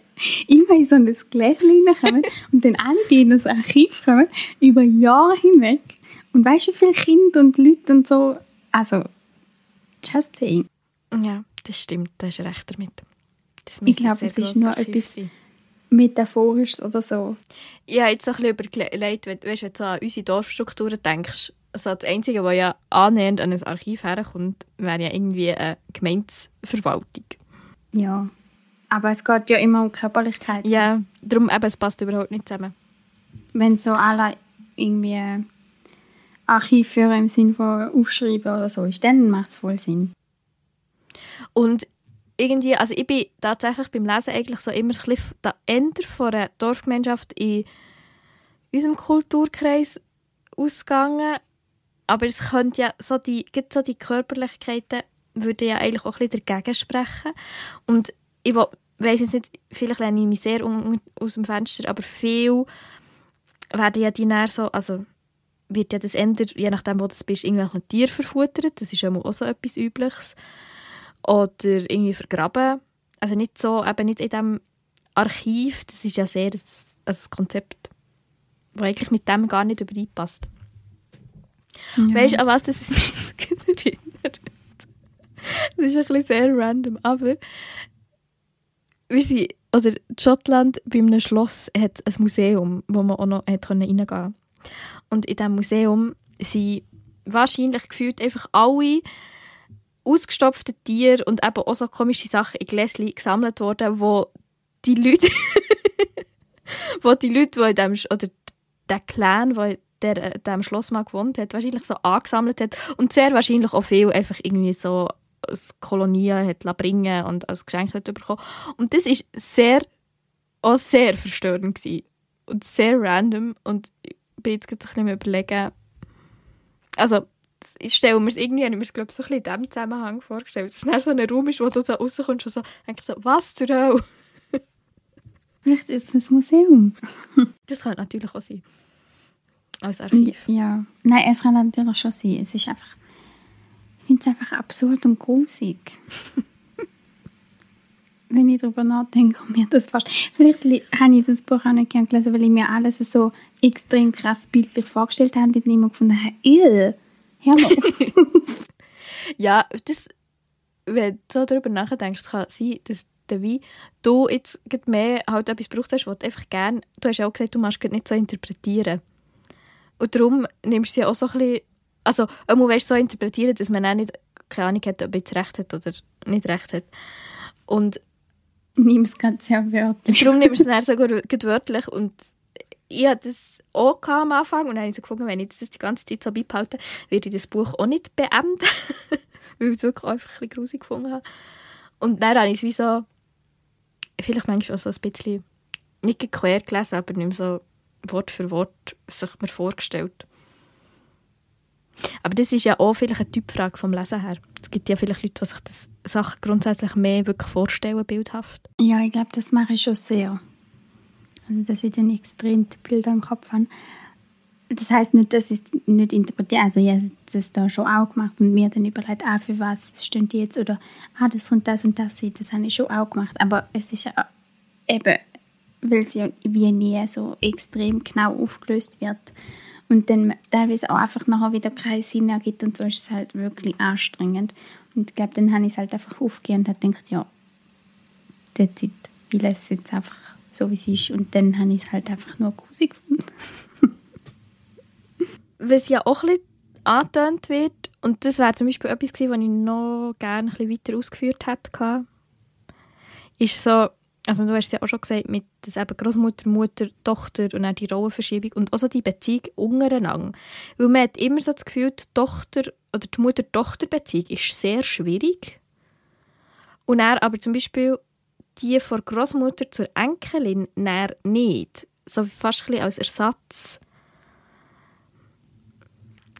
immer in so ein Gläschen kommen und dann alle, die in das Archiv kommen, über Jahre hinweg und weißt du, wie viele Kinder und Leute und so also, just saying. Ja, das stimmt, da hast du recht damit. ich glaube, es ist nur etwas sein. Metaphorisches oder so. Ich habe jetzt ein bisschen überlegt, weißt, wenn du so an unsere Dorfstrukturen denkst, so das Einzige, was ja annähernd an ein Archiv herkommt, wäre ja irgendwie eine Gemeindeverwaltung. Ja. Aber es geht ja immer um Körperlichkeit. Ja, darum eben, es passt überhaupt nicht zusammen. Wenn so alle irgendwie Archiv führen im Sinne von aufschreiben oder so ist, dann macht es voll Sinn. Und irgendwie, also ich bin tatsächlich beim Lesen eigentlich so immer ein bisschen der Ende von der Dorfgemeinschaft in unserem Kulturkreis ausgegangen. Aber es könnte ja so die, so die Körperlichkeiten würde ja eigentlich auch ein bisschen dagegen sprechen. Und ich weiß jetzt nicht, vielleicht lehne ich mich sehr aus dem Fenster, aber viel werden ja die näher so, also wird ja das Ende, je nachdem, wo du bist, irgendwelchen Tier verfuttert. Das ist ja auch so etwas Übliches. Oder irgendwie vergraben. Also nicht so, eben nicht in diesem Archiv. Das ist ja sehr ein, ein Konzept, das eigentlich mit dem gar nicht übereinpasst. Ja. Weißt du, an was das [laughs] mich erinnert? Das ist ein bisschen sehr random, aber wir sind, oder Schottland bei einem Schloss hat ein Museum, wo man auch noch reingehen konnte. Und in diesem Museum sind wahrscheinlich gefühlt einfach alle ausgestopfte Tiere und eben auch so komische Sachen in Gläschen gesammelt worden, wo die Leute, [laughs] wo die Leute, die in dem, oder der Clan, der der dem Schloss mal gewohnt hat, wahrscheinlich so angesammelt hat und sehr wahrscheinlich auch viel einfach irgendwie so als Kolonien hat bringen und als Geschenk hat bekommen. Und das ist sehr, auch sehr verstörend gewesen. und sehr random und bin jetzt ein bisschen überlegen. Also, ich stelle mir es irgendwie, ich mir es, glaube ich, so ein bisschen in diesem Zusammenhang vorgestellt, dass es so ein Raum ist, wo du so rauskommst und so, so, was zur Hölle? [laughs] Vielleicht ist es ein Museum. [laughs] das könnte natürlich auch sein. Als Archiv. Ja, nein, es kann natürlich schon sein. Es ist einfach, ich finde es einfach absurd und grusig. [laughs] wenn ich darüber nachdenke, kommt [laughs] mir das fast. Vielleicht habe ich das Buch auch nicht gelesen, weil ich mir alles so extrem krass bildlich vorgestellt habe und immer gefunden habe, hör mal [laughs] Ja, das, wenn du so darüber nachdenkst, kann sein, dass der Wein, du jetzt mehr halt etwas brauchst, was du einfach gerne, du hast ja auch gesagt, du machst nicht so interpretieren. Und darum nimmst du sie auch so ein bisschen, also man willst so interpretieren, dass man auch nicht keine Ahnung hat, ob jetzt recht hat oder nicht recht hat. Und Nimm es ganz sehr wörtlich. Darum nimmst du es [laughs] sogar wörtlich. Und ich hatte das auch am Anfang und dann habe ich so gefunden, wenn ich das die ganze Zeit so beibehalte, werde ich das Buch auch nicht beenden. [laughs] weil ich es wirklich einfach ein bisschen gefunden habe. Und dann habe ich es wie so, vielleicht manchmal auch so ein bisschen, nicht quer gelesen, aber nicht mehr so Wort für Wort sich mir vorgestellt. Aber das ist ja auch vielleicht eine Typfrage vom Lesen her. Es gibt ja vielleicht Leute, die sich das Sachen grundsätzlich mehr wirklich vorstellen, bildhaft. Ja, ich glaube, das mache ich schon sehr. Also, dass ich dann extrem die Bilder im Kopf habe. Das heißt nicht, dass ich es nicht interpretiere. Also, ich habe das da schon auch gemacht und mir dann überlegt, ah, für was steht jetzt oder ah, das und das und das Das habe ich schon auch gemacht. Aber es ist ja eben, weil es ja wie nie so extrem genau aufgelöst wird und dann teilweise auch einfach nachher wieder keinen Sinn ergibt und so ist es halt wirklich anstrengend. Und ich glaube, dann habe ich es halt einfach aufgegeben und habe gedacht, ja, that's it. Ich lasse es jetzt einfach so, wie es ist. Und dann habe ich es halt einfach nur grusig gefunden. [laughs] Was ja auch ein bisschen angetönt wird, und das wäre zum Beispiel etwas gewesen, was ich noch gerne ein bisschen weiter ausgeführt hätte, ist so, also du hast ja auch schon gesagt, mit das eben Großmutter, Mutter, Tochter und dann die Rollenverschiebung und auch die Beziehung untereinander. Weil man hat immer so das Gefühl, die Tochter oder die Mutter-Tochter-Beziehung ist sehr schwierig. Und er aber zum Beispiel die von Großmutter zur Enkelin nicht. So fast ein als Ersatz.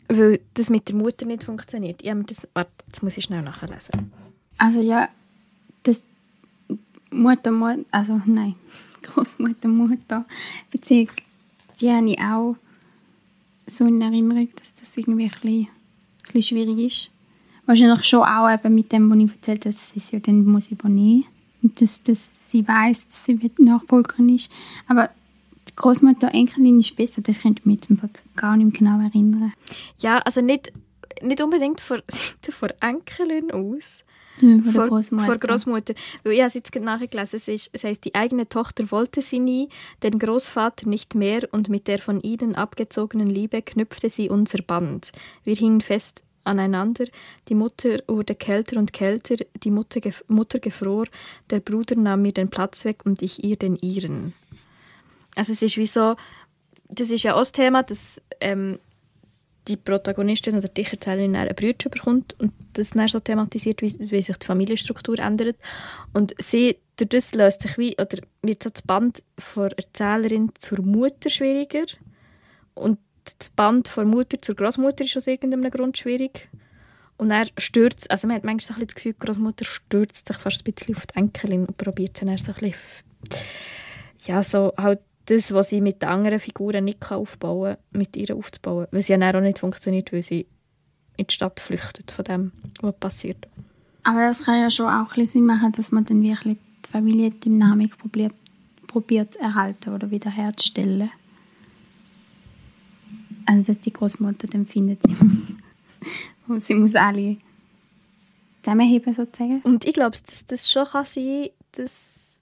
Weil das mit der Mutter nicht funktioniert. Ja, das, warte, das muss ich schnell nachlesen. Also ja, Mutter, Mutter, also nein, Großmutter, Mutter Beziehung, die habe ich auch so in Erinnerung, dass das irgendwie ein bisschen, ein bisschen schwierig ist. Wahrscheinlich schon auch eben mit dem, was ich erzählt habe, dass sie ja dann muss übernehmen. Und dass, dass sie weiß, dass sie Nachfolgerin ist. Aber die Großmutter Enkelin ist besser, das könnte ich mir jetzt gar nicht genau erinnern. Ja, also nicht, nicht unbedingt von von Enkelin aus, Mhm, der vor, Großmutter. vor Großmutter. Weil ich habe es jetzt gerade nachgelesen, es, ist, es heißt, die eigene Tochter wollte sie nie, den Großvater nicht mehr und mit der von ihnen abgezogenen Liebe knüpfte sie unser Band. Wir hingen fest aneinander, die Mutter wurde kälter und kälter, die Mutter, gef Mutter gefror, der Bruder nahm mir den Platz weg und ich ihr den ihren. Also es ist wie so, das ist ja auch das Thema, dass ähm, die Protagonistin oder die Erzählerin eine Brüder bekommt und das dann so thematisiert, wie, wie sich die Familienstruktur ändert. Und sie, durch löst sich wie, oder wird so das Band von Erzählerin zur Mutter schwieriger und das Band von Mutter zur Großmutter ist aus irgendeinem Grund schwierig. Und er stürzt, also man hat manchmal so das Gefühl, die Großmutter stürzt sich fast ein bisschen auf die Enkelin und probiert dann so ein bisschen, ja, so halt das, was sie mit den anderen Figuren nicht aufbauen kann, mit ihr aufzubauen. Weil sie dann auch nicht funktioniert, weil sie in die Stadt flüchtet von dem, was passiert. Aber das kann ja schon auch ein Sinn machen, dass man dann wirklich die Familiendynamik probiert, probiert zu erhalten oder wiederherzustellen. Also, dass die Großmutter dann findet, sie muss, und [laughs] sie muss alle zusammenheben, sozusagen. Und ich glaube, dass das schon kann sein dass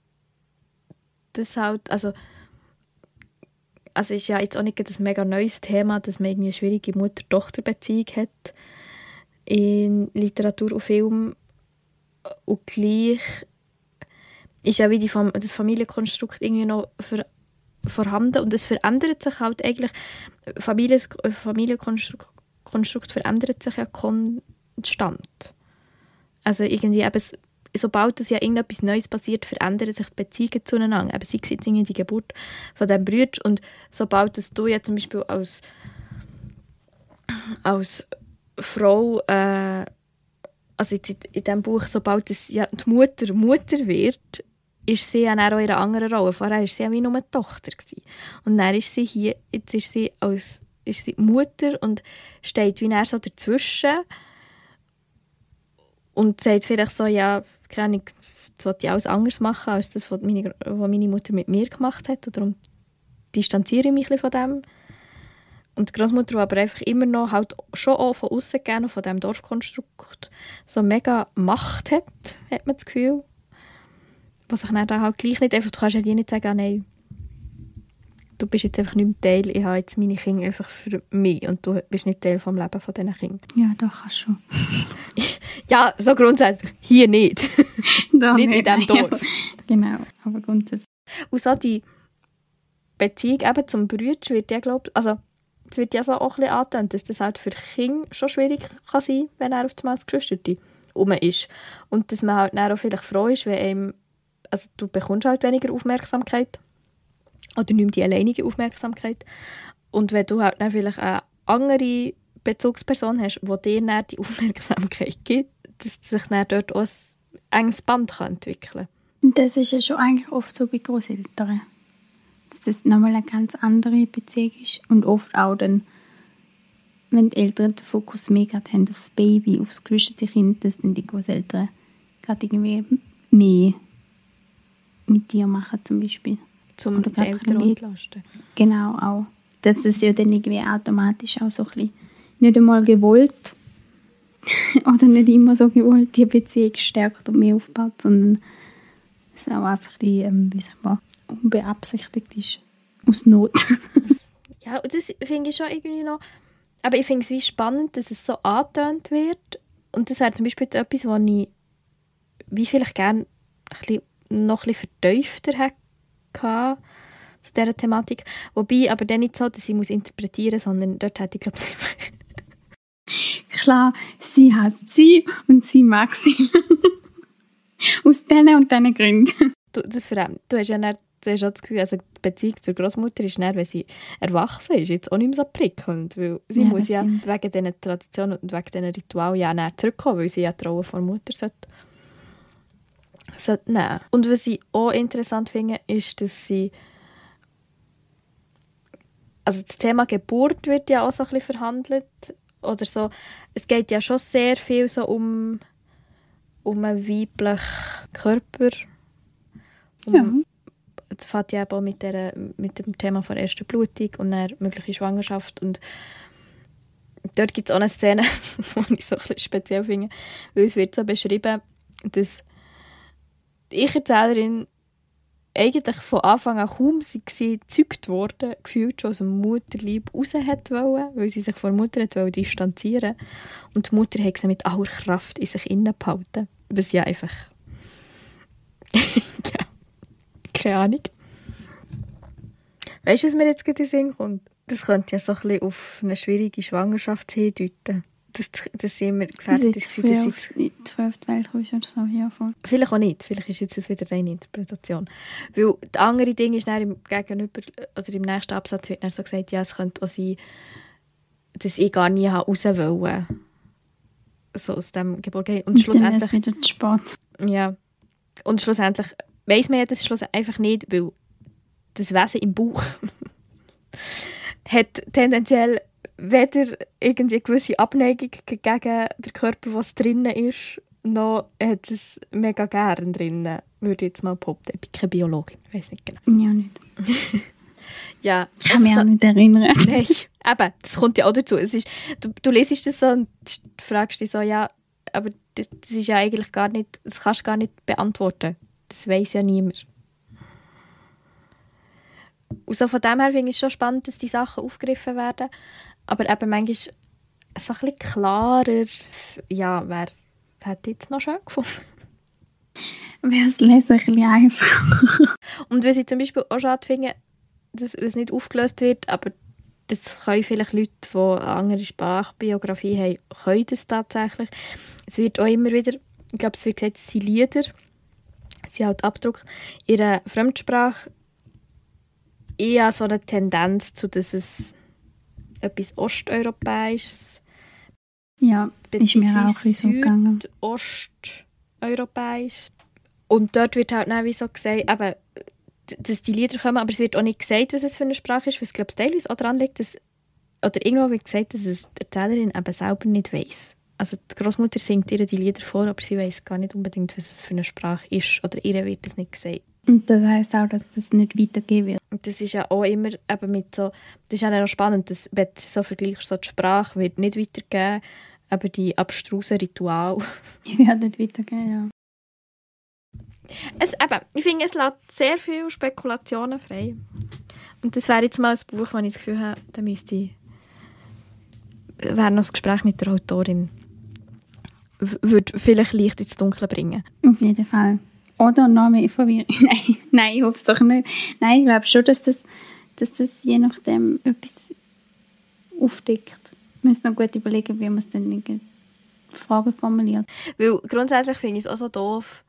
das halt, also also ist ja jetzt auch nicht ein mega neues Thema, dass man irgendwie eine schwierige Mutter-Tochter-Beziehung hat in Literatur und Film und gleich ist ja wie die Fam das Familienkonstrukt irgendwie noch vorhanden und es verändert sich halt eigentlich Familien, Familienkonstrukt Konstrukt verändert sich ja konstant. Also irgendwie eben, sobald es ja irgendetwas Neues passiert, verändern sich die Beziehungen zueinander. Eben, sei es jetzt die Geburt von diesem Bruder und sobald es du ja zum Beispiel als, als Frau, äh, also jetzt in, in diesem Buch, sobald es ja die Mutter Mutter wird, ist sie ja auch in einer anderen Rolle. Vorher war sie ja wie nur eine Tochter. Gewesen. Und dann ist sie hier, jetzt ist sie als ist sie Mutter und steht wie er so dazwischen und sagt vielleicht so, ja, keine Ahnung, das wollte ich alles anders machen, als das, was meine, was meine Mutter mit mir gemacht hat. Und darum distanziere ich mich ein von dem. Und die Großmutter, die aber einfach immer noch halt schon auch von außen gerne von diesem Dorfkonstrukt so mega Macht hat, hat man das Gefühl. Was sich dann halt gleich nicht einfach, du kannst ja dir nicht sagen, nein, du bist jetzt einfach nicht mehr Teil, ich habe jetzt meine Kinder einfach für mich und du bist nicht Teil vom Leben von diesen Kindern. Ja, doch, kannst schon. [laughs] ja, so grundsätzlich. Hier nicht. [laughs] Da nicht in diesem Dorf. [laughs] genau, aber grundsätzlich. Und so die Beziehung eben zum Bruder wird ja, glaube also es wird ja so auch ein bisschen angetönt, dass das halt für Kinder schon schwierig kann sein wenn er auf das Geschwisterte rum ist. Und dass man halt dann auch vielleicht froh ist, wenn einem, also du bekommst halt weniger Aufmerksamkeit oder mehr die alleinige Aufmerksamkeit. Und wenn du halt dann vielleicht eine andere Bezugsperson hast, die dir dann die Aufmerksamkeit gibt, dass sich dann dort auch ein enges Band entwickeln kann. Das ist ja schon eigentlich oft so bei Großeltern. Dass das nochmal eine ganz andere Beziehung ist. Und oft auch dann, wenn die Eltern den Fokus mehr gerade haben aufs Baby, aufs gerüstete Kind, dass dann die Großeltern gerade irgendwie mehr mit dir machen zum Beispiel. Zum Oder die Eltern entlasten. Genau, auch. Dass es ja dann irgendwie automatisch auch so ein bisschen nicht einmal gewollt [laughs] oder nicht immer so gewollt die Beziehung stärkt und mehr aufbaut, sondern es auch einfach die, ähm, wie sagt man, unbeabsichtigt ist. Aus Not. [laughs] Ja, und das finde ich schon irgendwie noch... Aber ich finde es wie spannend, dass es so angetönt wird. Und das wäre zum Beispiel jetzt etwas, was ich wie vielleicht gerne noch ein bisschen vertiefter hätte zu dieser Thematik. Wobei aber dann nicht so, dass ich muss interpretieren muss, sondern dort hätte ich glaube ich. [laughs] Klar, sie hasst sie und sie mag sie. [laughs] Aus diesen und diesen Gründen. Du, das verändert. Du hast ja dann, du hast auch das Gefühl, also die Beziehung zur Großmutter ist dann, wenn sie erwachsen ist, jetzt auch nicht mehr so prickelnd, weil sie Ja, muss ja stimmt. wegen diesen Traditionen und wegen diesen Ritualen ja dann zurückkommen, weil sie ja die Rolle von der Mutter sollte, sollte nehmen. Und was ich auch interessant finde, ist, dass sie also das Thema Geburt wird ja auch so ein bisschen verhandelt oder so. Es geht ja schon sehr viel so um um einen weiblichen Körper. Um, Ja. Das fängt ja eben auch mit, der, mit dem Thema von erster Blutung und dann mögliche Schwangerschaft. Und dort gibt es auch eine Szene, [laughs] die ich so ein bisschen speziell finde, weil es wird so beschrieben, dass die Ich-Erzählerin eigentlich von Anfang an kaum sie gezeugt worden, gefühlt schon aus dem Mutterlieb raus hat wollen, weil sie sich von der Mutter hat wollen distanzieren Und die Mutter hat sie mit aller Kraft in sich innen behalten. Was ja einfach... [laughs] ja, keine Ahnung. Weißt du, was mir jetzt gerade in den Sinn kommt? Das könnte ja so ein bisschen auf eine schwierige Schwangerschaft hindeuten. Dass, dass sie immer gefährdet ist, für die auf die zwölfte Welt kommst oder so hiervon. Vielleicht auch nicht. Vielleicht ist jetzt das wieder eine Interpretation. Weil das andere Ding ist dann im Gegenüber, oder im nächsten Absatz wird dann so gesagt, ja, es könnte auch sein, dass ich gar nie raus wollte. So aus dem Geburt. Und schlussendlich... Dann wieder zu spät. Ja. Und schlussendlich weiss man ja das schlussendlich einfach nicht, weil das Wesen im Bauch [laughs] hat tendenziell weder irgendwie eine gewisse Abneigung gegen den Körper, was drinnen ist, noch hat es mega gern drinnen, würde ich jetzt mal behaupten. Ich bin keine Biologin, ich weiß nicht genau. Ja, nicht. [laughs] ja, ich kann mich so, auch nicht erinnern. [laughs] Nein, eben, das kommt ja auch dazu. Es ist, du, du lesest das so und fragst dich so, ja, aber das, das ist ja eigentlich gar nicht, das kannst du gar nicht beantworten. Das weiß ja niemand. Und so von dem her finde ich es schon spannend, dass die Sachen aufgegriffen werden. Aber eben manchmal so ein bisschen klarer, ja, wer hätte jetzt noch schön gefunden? Wäre es lesen ein bisschen einfacher. Und was ich zum Beispiel auch schade finde, dass es nicht aufgelöst wird, aber das können vielleicht Leute, die eine andere Sprachbiografie haben, können das tatsächlich. Es wird auch immer wieder, ich glaube, es wird gesagt, es sind Lieder, sie halt Abdruck, ihre Fremdsprache eher so eine Tendenz zu, dass es etwas Osteuropäisches ja, ist mir auch so gegangen. Osteuropäisch. Und dort wird halt wie so gesagt, eben, dass die Lieder kommen, aber es wird auch nicht gesagt, was es für eine Sprache ist, weil es glaube ich teilweise auch daran liegt, dass, oder irgendwo wird gesagt, dass es die Erzählerin eben selber nicht weiß. Also die Großmutter singt ihr die Lieder vor, aber sie weiß gar nicht unbedingt, was es für eine Sprache ist, oder ihr wird das nicht gesagt. Und das heißt auch, dass das nicht weitergehen wird. Und das ist ja auch immer eben mit so, das ist ja auch spannend, dass, wenn du so vergleichst, so die Sprache wird nicht weitergehen, aber die abstrusen Rituale. [laughs] Die werden nicht weitergehen, ja. Es, eben, ich finde, es lässt sehr viele Spekulationen frei. Und das wäre jetzt mal ein Buch, wenn ich das Gefühl habe, da müsste ich, wäre noch das Gespräch mit der Autorin würde vielleicht Licht ins Dunkle bringen. Auf jeden Fall. Oder noch mehr Verwirrung. [laughs] Nein, nein, ich hoffe es doch nicht. Nein, ich glaube schon, dass das, dass das je nachdem etwas aufdeckt. Wir müssen noch gut überlegen, wie man es dann in Fragen formuliert. Weil grundsätzlich finde ich es auch so doof,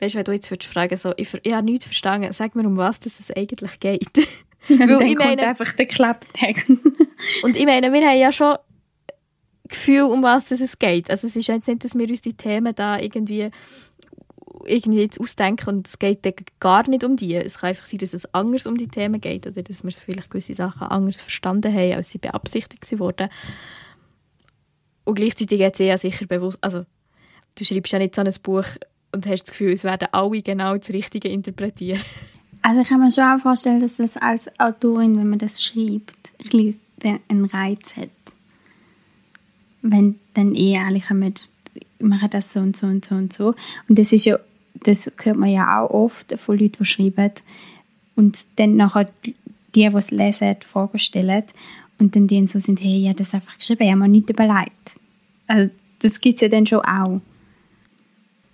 weißt wenn du jetzt würdest fragen so, ich, ich habe nichts verstanden, sag mir, um was es eigentlich geht. [laughs] Weil dann ich meine, einfach der Klapptext. [laughs] und ich meine, wir haben ja schon Gefühl, um was es geht. Also es ist jetzt nicht, dass wir uns die Themen da irgendwie irgendwie jetzt ausdenken und es geht gar nicht um die. Es kann einfach sein, dass es anders um die Themen geht oder dass wir vielleicht gewisse Sachen anders verstanden haben, als sie beabsichtigt wurden. Und gleichzeitig jetzt ja sicher bewusst, also du schreibst ja nicht so ein Buch und hast das Gefühl, es werden alle genau das Richtige interpretieren. [laughs] Also ich kann mir schon auch vorstellen, dass das als Autorin, wenn man das schreibt, einen Reiz hat. Wenn dann eh alle kommen, machen das so und so und so und so. Und das ist ja das hört man ja auch oft von Leuten, die schreiben und dann nachher die, die es lesen, Fragen stellen und dann die so sind, hey, ja, das einfach geschrieben, ich habe mir nichts überlegt. Also das gibt es ja dann schon auch.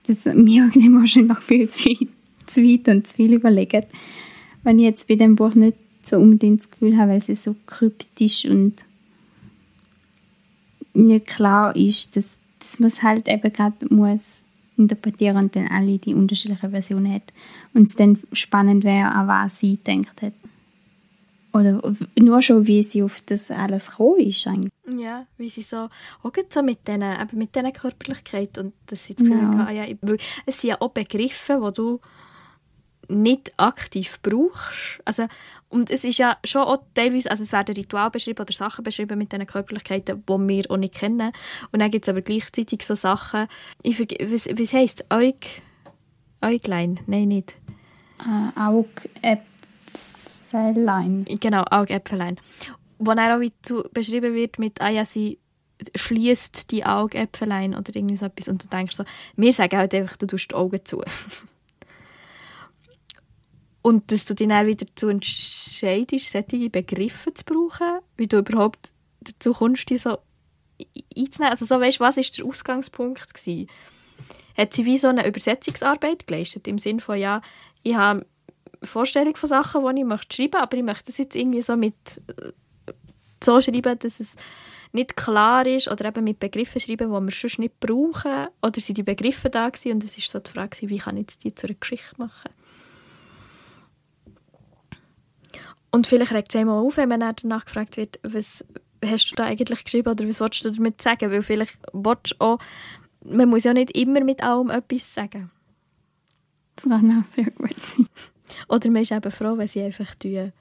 Das mir wahrscheinlich viel zu, viel, zu weit und zu viel überlegt. Wenn ich jetzt bei dem Buch nicht so unbedingt das Gefühl habe, weil es so kryptisch und nicht klar ist, dass, dass man es halt eben gerade muss interpretieren und dann alle die unterschiedlichen Versionen hat. Und es dann spannend wäre, an was sie denkt hat. Oder nur schon, wie sie auf das alles gekommen ist eigentlich. Ja, wie sie so, auch so mit diesen, eben mit diesen Körperlichkeit und dass sie das Gefühl ja. Hatte, ja, es sind ja auch Begriffe, die du nicht aktiv brauchst. Also, und es ist ja schon auch teilweise, also es werden Rituale beschrieben oder Sachen beschrieben mit diesen Körperlichkeiten, die wir auch nicht kennen. Und dann gibt es aber gleichzeitig so Sachen, ich was, was heisst es? Aug, Äuglein? Nein, nicht. Äh, Augäpfelein. Genau, Augäpfelein. Wo dann auch wie zu, beschrieben wird mit, ah ja, sie, schließt die Augäpfelein oder irgendwie so etwas und du denkst so, wir sagen halt einfach, du tust die Augen zu. [laughs] und dass du dich dann wieder dazu entscheidest, solche Begriffe zu brauchen, wie du überhaupt dazu kommst, die so einzunehmen. Also so, weißt, was war der Ausgangspunkt gewesen? Hat sie wie so eine Übersetzungsarbeit geleistet, im Sinne von, ja, ich habe eine Vorstellung von Sachen, die ich möchte schreiben möchte, aber ich möchte das jetzt irgendwie so mit so schreiben, dass es nicht klar ist oder eben mit Begriffen schreiben, die wir sonst nicht brauchen oder sind die Begriffe da gewesen und es ist so die Frage, wie kann ich die zu einer Geschichte machen. Und vielleicht regt es einem auch auf, wenn man danach gefragt wird, was hast du da eigentlich geschrieben oder was wolltest du damit sagen? Weil vielleicht willst du auch, man muss ja nicht immer mit allem etwas sagen. Das kann auch sehr gut sein. Oder man ist eben froh, wenn sie einfach tun,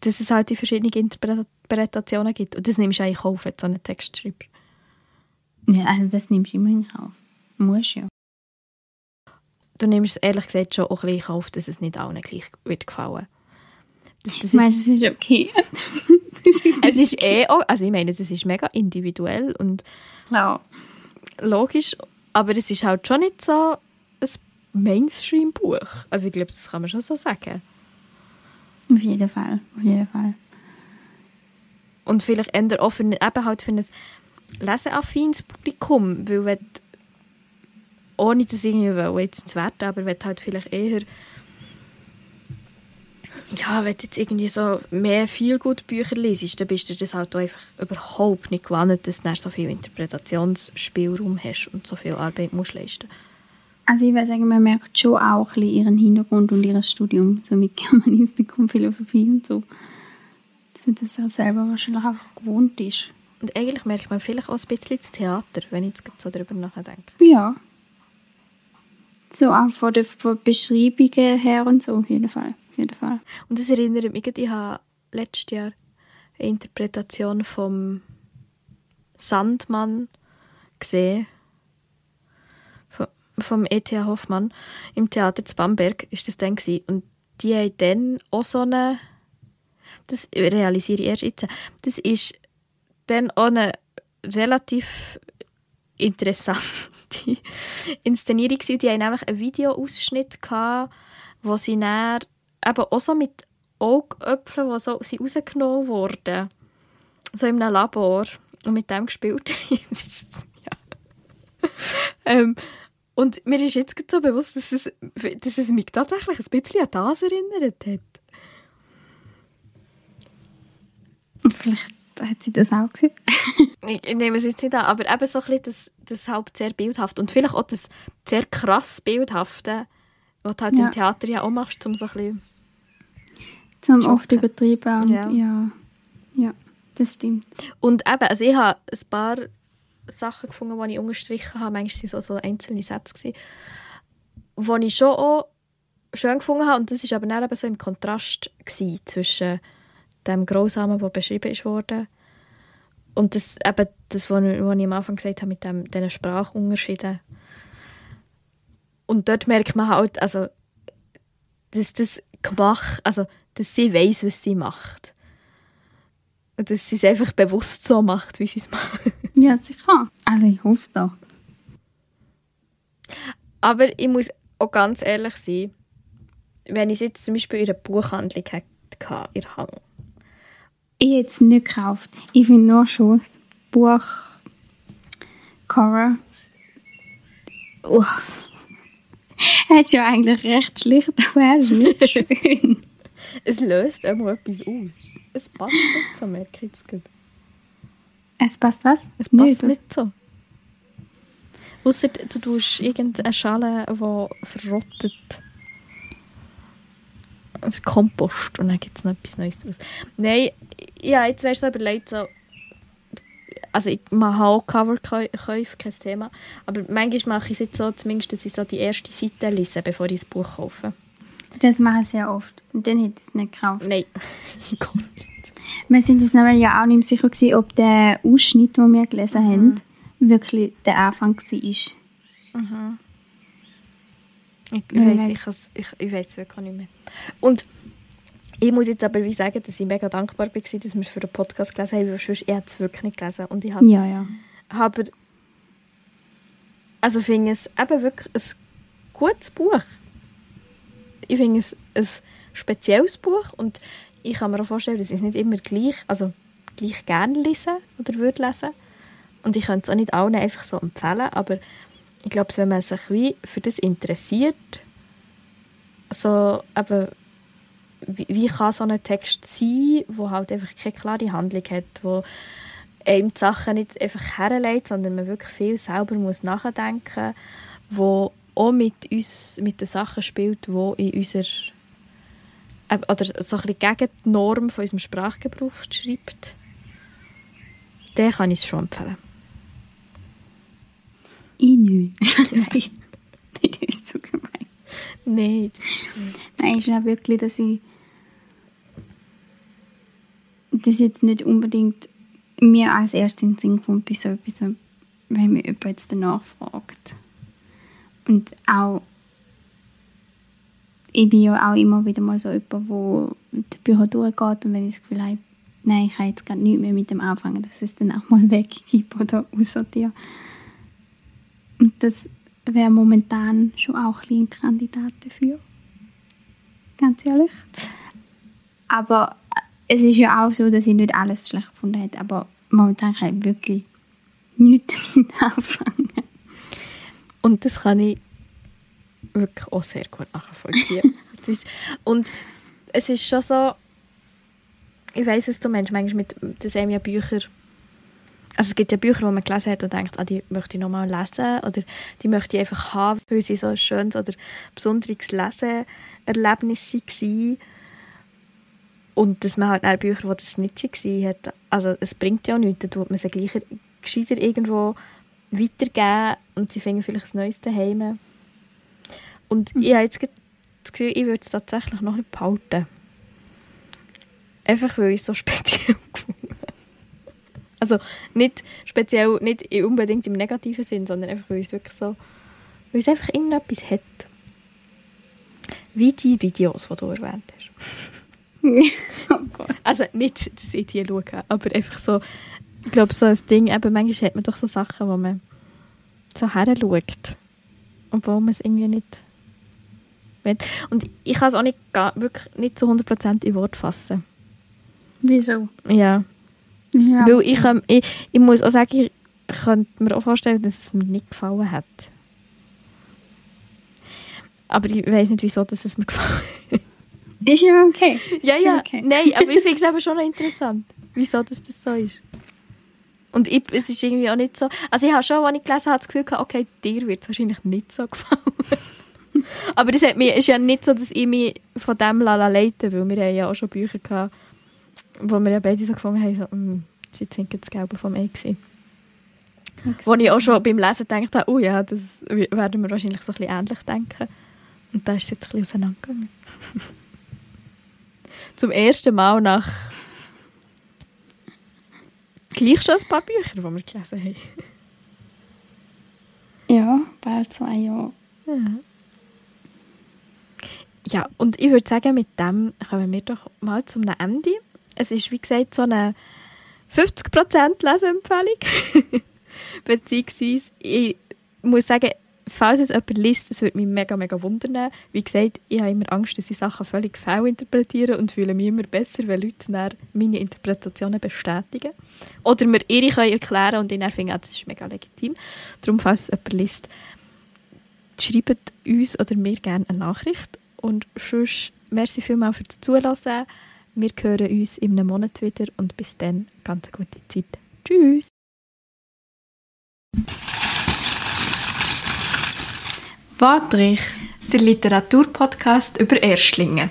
dass es halt die verschiedenen Interpretationen gibt. Und das nimmst du eigentlich auf, wenn du so einen Text schreibst. Ja, also das nimmst du immer in Kauf. Muss ja. Du nimmst es ehrlich gesagt schon auch gleich auf, dass es nicht allen gleich wird gefallen. Das, das Meinst du, es ist okay? [laughs] ist es ist eh auch, also ich meine, das ist mega individuell und ja. logisch, aber es ist halt schon nicht so ein Mainstream-Buch. Also ich glaube, das kann man schon so sagen. Auf jeden Fall, auf jeden Fall. Und vielleicht eher auch für, eben halt für ein leseaffines Publikum, weil wenn ohne das irgendwie jetzt zu werten, aber wenn halt vielleicht eher ja, wenn du jetzt irgendwie so mehr viel gut Bücher liest, dann bist du das halt einfach überhaupt nicht gewohnt, dass du so viel Interpretationsspielraum hast und so viel Arbeit musst leisten Also ich würde sagen, man merkt schon auch ein bisschen ihren Hintergrund und ihr Studium, so mit Germanistik und Philosophie und so. Dass das auch selber wahrscheinlich einfach gewohnt ist. Und eigentlich merkt man vielleicht auch ein bisschen das Theater, wenn ich jetzt so darüber nachdenke. Ja. So auch von den Beschreibungen her und so, auf jeden Fall auf jeden Fall. Und das erinnert mich, ich habe letztes Jahr eine Interpretation vom Sandmann gesehen, vom E.T.A. Hoffmann im Theater zu Bamberg ist das dann gewesen. und die haben dann auch so eine das realisiere ich erst jetzt das ist dann auch eine relativ interessante [laughs] Inszenierung gewesen. die haben nämlich einen Videoausschnitt gehabt, wo sie dann eben auch so mit Augäpfeln, die so sind rausgenommen wurden. So in einem Labor. Und mit dem gespielt [laughs] ja. ähm, und mir ist jetzt so bewusst, dass es, dass es mich tatsächlich ein bisschen an das erinnert hat. Vielleicht hat sie das auch gesehen. [laughs] ich, ich nehme es jetzt nicht an, aber eben so ein bisschen das, das halt sehr bildhaft und vielleicht auch das sehr krass bildhafte, was du halt ja. im Theater ja auch machst, um so ein bisschen zum Schocken. oft übertrieben. Und ja. ja. ja, das stimmt. Und eben, also ich habe ein paar Sachen gefunden, die ich unterstrichen habe. Manchmal waren es so, so einzelne Sätze, gewesen, die ich schon auch schön gefunden habe. Und das war aber dann eben so im Kontrast gewesen zwischen dem Grausamen, der beschrieben wurde, und das, eben das, was ich, was ich am Anfang gesagt habe, mit dem, diesen Sprachunterschieden. Und dort merkt man halt, also, dass das gemacht, also dass sie weiß, was sie macht. Und dass sie es einfach bewusst so macht, wie sie es [laughs] macht. Ja, sicher. Also ich hoffe es doch. Aber ich muss auch ganz ehrlich sein, wenn ich es jetzt zum Beispiel in einer Buchhandlung hätte, in der Hang. Ich hätte es nicht gekauft. Ich finde nur schon das Buch Cover. Oh. [laughs] Es ist ja eigentlich recht schlicht, aber er ist nicht [laughs] schön es löst immer etwas aus. Es passt nicht so, merke ich jetzt gerade. Es passt was? Es passt nicht, nicht so. Ausser du tust irgendeine Schale, die verrottet. Also Kompost und dann gibt es noch etwas Neues daraus. Nein, ja, jetzt wärst du so überlegt, so, also ich mache auch Coverkäufe, kein Thema, aber manchmal mache ich es jetzt so, zumindest, dass ich so die erste Seite lese, bevor ich das Buch kaufe. Das mache ich sehr oft. Und dann hätte ich es nicht gekauft. Nein, [laughs] nicht. Wir sind uns nämlich ja auch nicht sicher gewesen, ob der Ausschnitt, den wir gelesen mhm. haben, wirklich der Anfang war. Mhm. Ich, ich, weiß, ich, ich, ich weiß wirklich nicht mehr. Und Ich muss jetzt aber wie sagen, dass ich mega dankbar war, dass wir es für den Podcast gelesen haben, weil sonst ich es wirklich nicht gelesen. Und ich habe Ja, ja. aber also finde es eben wirklich ein gutes Buch. Ich finde es ein spezielles Buch und ich kann mir auch vorstellen, dass ich es nicht immer gleich, also gleich gerne lesen oder würde lesen. Und ich könnte es auch nicht allen einfach so empfehlen, aber ich glaube, wenn man sich wie für das interessiert, so eben, wie, wie kann so ein Text sein, wo halt einfach keine klare Handlung hat, wo einem die Sachen nicht einfach herleitet, sondern man wirklich viel selber muss nachdenken wo auch mit uns, mit den Sachen spielt, die in unserer äh, oder so ein bisschen gegen die Norm von unserem Sprachgebrauch schreibt, den kann ich es schon empfehlen. Ich nicht. [laughs] Nein, das ist so gemein. Nein. Nein, ist ja wirklich, dass ich das jetzt nicht unbedingt mir als erstes in den Sinn kommt bei so etwas, wenn mir jemand jetzt danach fragt. Und auch, ich bin ja auch immer wieder mal so jemand, wo die Bücher durchgeht und wenn ich das Gefühl habe, nein, ich kann jetzt gerade nichts mehr mit dem anfangen, dass es dann auch mal [laughs] weggibt oder aussortiere. Und das wäre momentan schon auch ein, Kandidat dafür. Ganz ehrlich. Aber es ist ja auch so, dass ich nicht alles schlecht gefunden habe, aber momentan kann ich wirklich nichts [laughs] damit anfangen. Und das kann ich wirklich auch sehr gut nachvollziehen. [laughs] Ist, und es ist schon so, ich weiß, was du meinst, manchmal mit das ja Bücher, also es gibt ja Bücher, die man gelesen hat und denkt, ah, die möchte ich nochmal lesen oder die möchte ich einfach haben, weil sie so ein schönes oder besonderes Leseerlebnis waren. Und dass man halt auch Bücher, die das nicht waren, hat, also es bringt ja nichts, dann tut man sie gleich gescheiter irgendwo weitergeben und sie finden vielleicht ein neues daheim. Und mhm. ich habe jetzt das Gefühl, ich würde es tatsächlich noch nicht behalten. Einfach, weil ich es so [laughs] speziell gefunden Also nicht speziell, nicht unbedingt im negativen Sinn, sondern einfach, weil es wirklich so, weil es einfach irgendetwas hat. Wie die Videos, die du erwähnt hast. [laughs] [laughs] oh. Also nicht, dass ich die schaue, aber einfach so, ich glaube, so ein Ding, eben manchmal hat man doch so Sachen, wo man so her schaut, obwohl man es irgendwie nicht will. Und ich kann es auch nicht, wirklich nicht zu 100% in Wort fassen. Wieso? Ja. ja. Weil ich, ähm, ich, ich muss auch sagen, ich könnte mir auch vorstellen, dass es mir nicht gefallen hat. Aber ich weiß nicht, wieso dass es mir gefallen hat. Ist ja okay. Ja, ja. Okay. Nein, aber ich finde es eben schon noch interessant, wieso das, das so ist. Und ich, es ist irgendwie auch nicht so... Also ich habe schon, als ich gelesen habe, das Gefühl gehabt, okay, dir wird es wahrscheinlich nicht so [laughs] gefallen. aber es hat mir, ist ja nicht so, dass ich mich von dem lala leite, weil wir haben ja auch schon Bücher gehabt, wo wir ja beide so gefunden haben, so, mm, das war jetzt das Gelbe vom Ei. Gewesen. Wo ich auch schon beim Lesen gedacht habe, oh ja, das werden wir wahrscheinlich so ein bisschen ähnlich denken. Und da ist es jetzt ein bisschen auseinandergegangen [laughs] zum ersten Mal nach gleich schon ein paar Bücher, die wir gelesen haben. Ja, bald zwei Jahre. Ja. ja, und ich würde sagen, mit dem kommen wir doch mal zum Ende. Es ist, wie gesagt, so eine 50% Leseempfehlung. [laughs] Beziehungsweise, ich muss sagen, falls es jemand liest, das würde mich mega, mega wundern. Wie gesagt, ich habe immer Angst, dass ich Sachen völlig fehlinterpretiere und fühle mich immer besser, wenn Leute dann meine Interpretationen bestätigen. Oder mir ihre können erklären und ich dann finde, das ist mega legitim. Darum, falls es jemand liest, schreibt uns oder mir gerne eine Nachricht. Und sonst, merci vielmals fürs Zuhören. Wir hören uns in einem Monat wieder und bis dann ganz gute Zeit. Tschüss! Wortrich, der Literaturpodcast über Erstlinge.